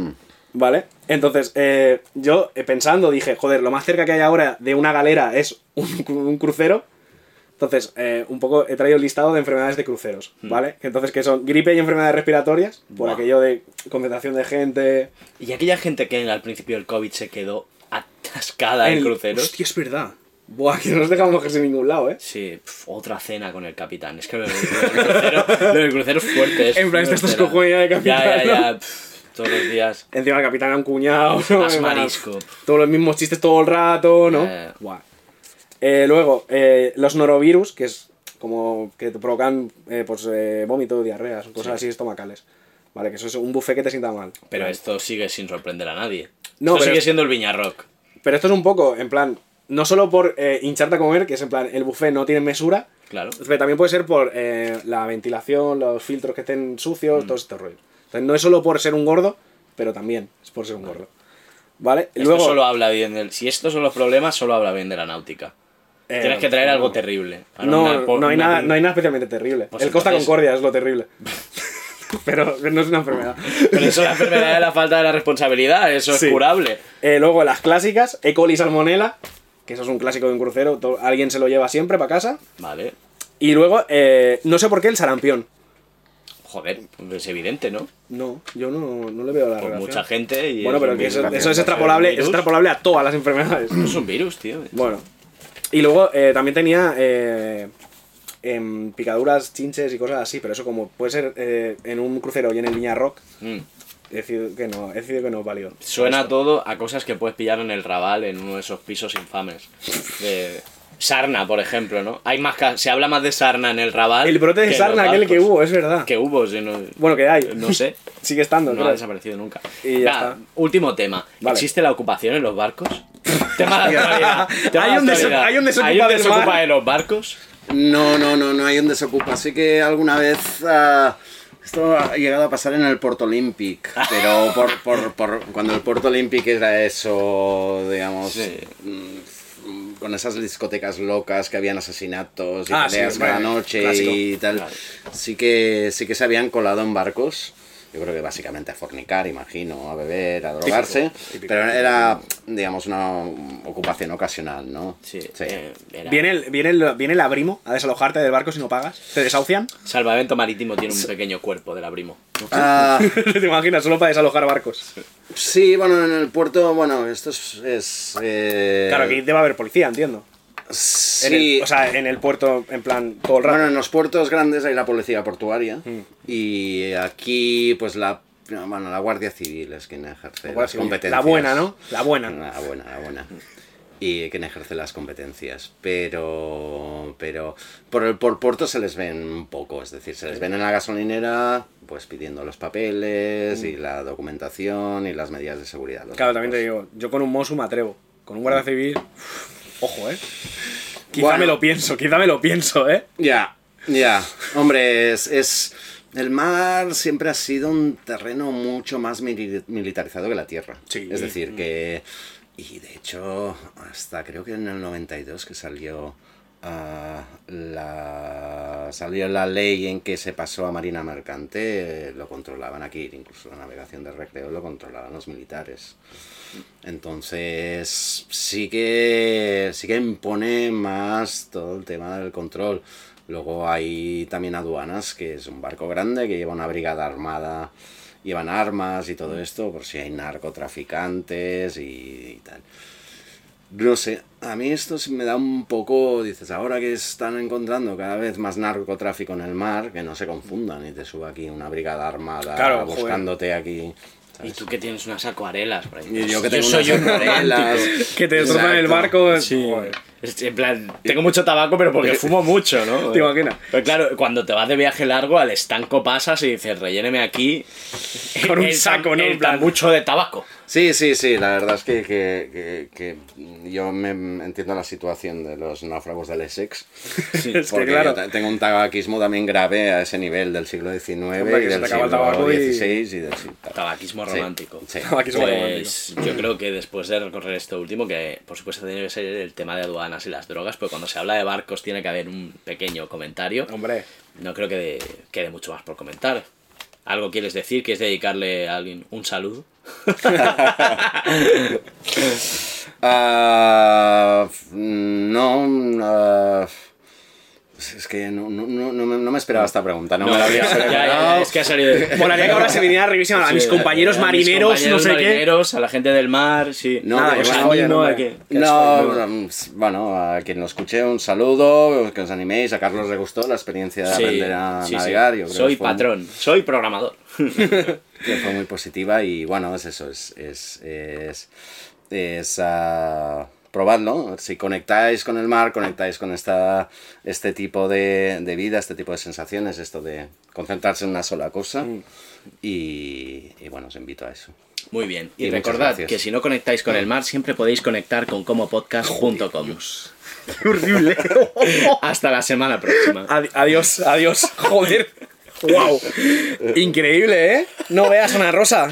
¿Vale? Entonces, eh, yo eh, pensando dije, joder, lo más cerca que hay ahora de una galera es un, cru- un crucero. Entonces, eh, un poco he traído el listado de enfermedades de cruceros, ¿vale? Entonces, que son gripe y enfermedades respiratorias, por aquello de concentración de gente. Y aquella gente que al principio del COVID se quedó atascada en cruceros. Hostia, es verdad. Buah, que no nos dejamos cogerse en ningún lado, ¿eh? Sí, pf, otra cena con el capitán. Es que lo del, crucero, lo del crucero es fuerte. es En plan, una estás ya de capitán, Ya, ya, ya. pf, todos los días. Encima el capitán era un cuñado. Más marisco. Todos los mismos chistes todo el rato, ¿no? Eh. Buah. Eh, luego, eh, los norovirus, que es como que te provocan eh, pues, eh, vómito, diarreas, cosas así estomacales. Vale, que eso es un buffet que te sienta mal. Pero esto sigue sin sorprender a nadie. No, esto pero sigue siendo el Viñarrock. Pero esto es un poco, en plan, no solo por eh, hincharte a comer, que es en plan, el buffet no tiene mesura, Claro. pero también puede ser por eh, la ventilación, los filtros que estén Mm. sucios, todos estos rollos. Entonces no es solo por ser un gordo, pero también es por ser un gordo. ¿Vale? Esto Luego, solo habla bien del. Si estos son los problemas, solo habla bien de la náutica. eh, Tienes que traer no. algo terrible. No, una- no, hay una- nada, no hay nada especialmente terrible. Pues el Costa Concordia es lo terrible. pero no es una enfermedad. Pero eso es la enfermedad de la falta de la responsabilidad. Eso Sí. es curable. Eh, luego las clásicas, E. coli salmonella, que eso es un clásico de un crucero, alguien se lo lleva siempre para casa. Vale. Y luego, eh, no sé por qué el sarampión. Joder, es evidente, ¿no? No, yo no, no le veo la Por relación. mucha gente. Y Bueno, pero que eso, eso es extrapolable, es extrapolable a todas las enfermedades. Es un virus, tío. Bueno. Y luego eh, también tenía eh, em, picaduras, chinches y cosas así, pero eso como puede ser eh, en un crucero y en el Viña Rock, Mm. He decidido que no, he decidido que no válido. Suena Esto. todo a cosas que puedes pillar en el Raval, en uno de esos pisos infames. De sarna, por ejemplo, ¿no? Hay más ca- se habla más de sarna en el Raval. El brote de sarna, aquel que hubo, es verdad. Que hubo, sí, no, Bueno, que hay. no sé. Sigue estando, No creo. ha desaparecido nunca. Y ya Va, está. último tema. Vale. ¿Existe la ocupación en los barcos? tema de actualidad. Tema Hay un actualidad. hay un desocupa ¿Hay un del desocupa mar? de los barcos? No, no, no, no hay un desocupa. Sí que alguna vez ah, esto ha llegado a pasar en el Porto Olympic, pero por, por, por- cuando el Porto Olympic era eso, digamos, Sí. mm, con esas discotecas locas que habían asesinatos y Ah, sí, peleas hombre, cada noche clásico. y tal, Claro. sí que sí que se habían colado en barcos. Yo creo que básicamente a fornicar, imagino, a beber, a drogarse, típico. pero era, digamos, una ocupación ocasional, ¿no? Sí. eh, era- Viene el, viene, el, viene el abrimo a desalojarte del barco si no pagas. Te desahucian. Salvamento Marítimo tiene un pequeño cuerpo del abrimo. Ah, Te imaginas, solo para desalojar barcos. Sí, bueno, en el puerto, bueno, esto es... es, eh, Claro, aquí debe haber policía, entiendo. Sí, el- o sea, en el puerto, en plan, todo el rato. bueno, en los puertos grandes hay la policía portuaria Mm. y aquí, pues, la, bueno, la Guardia Civil es quien ejerce Igual las competencias. La buena, ¿no? La buena. La buena, la buena. Y quien ejerce las competencias. Pero, pero por el por puerto se les ven un poco, es decir, se les ven en la gasolinera, pues pidiendo los papeles y la documentación y las medidas de seguridad. Mm. Claro, también te digo, yo con un Mosu me atrevo. Con un guardia civil, ojo, ¿eh? Quizá Bueno. me lo pienso, quizá me lo pienso, ¿eh? Ya, ya. Hombre, es, es- El mar siempre ha sido un terreno mucho más mili- militarizado que la tierra. Sí. Es decir, que. Y de hecho, hasta creo que en el 92 que salió. ah, la salió la ley en que se pasó a marina mercante eh, lo controlaban aquí incluso la navegación de recreo lo controlaban los militares entonces sí que sí que impone más todo el tema del control. Luego hay también aduanas, que es un barco grande que lleva una brigada armada, llevan armas y todo esto, por si hay narcotraficantes y, y tal. No sé, a mí esto sí me da un poco, dices, ahora que están encontrando cada vez más narcotráfico en el mar, que no se confundan y te suba aquí una brigada armada Claro, joder. buscándote aquí. Y ¿sabes? tú que tienes unas acuarelas por ahí. Y yo que tengo soy unas un acuarelas. Que te destrozan el barco. Sí. Joder. En plan, tengo mucho tabaco, pero porque fumo mucho, ¿no? ¿Te imaginas? Pero claro, cuando te vas de viaje largo, al estanco pasas y dices, relléneme aquí. Con un el- saco, ¿no? En plan, mucho de tabaco. Sí, sí, sí, la verdad es que, que, que- que yo me entiendo la situación de los náufragos del Essex. Es que Porque claro. yo ta- tengo un tabaquismo también grave a ese nivel del siglo XIX Hombre, que y del siglo tabaco y- XVI y... del siglo... Tabaquismo Sí, romántico. sí. Tabaquismo Pues yo creo que después de recorrer esto último, que por supuesto tiene que ser el tema de y las drogas, pero cuando se habla de barcos tiene que haber un pequeño comentario. Hombre, No creo que de- quede mucho más por comentar. ¿Algo quieres decir? ¿Quieres dedicarle a alguien un saludo? Ah, no, ah, Es que no, no, no, no me- no esperaba esta pregunta. No, me la había ya, ya, preparado. es que ha salido. Molaría que ahora se viniera a revisión a mis compañeros mis marineros, compañeros no sé marineros, a la gente del mar, sí. No, Nada, que os follen, animo a que. Que No, mm, bueno, a quien lo escuche un saludo, que os animéis, a Carlos le gustó la experiencia de Sí, aprender a sí, sí. navegar. Yo creo Soy patrón, soy programador. que fue muy positiva y bueno, es eso, es, es, es, es, ah, probadlo, si conectáis con el mar, conectáis con esta, este tipo de, de vida, este tipo de sensaciones, esto de concentrarse en una sola cosa y, y bueno, os invito a eso. Muy bien. Y, recordad que si no conectáis con el mar, siempre podéis conectar con comopodcast.com. Qué horrible. Hasta la semana próxima. Adi- adiós, adiós. Joder. Wow. Increíble, ¿eh? No veas una rosa.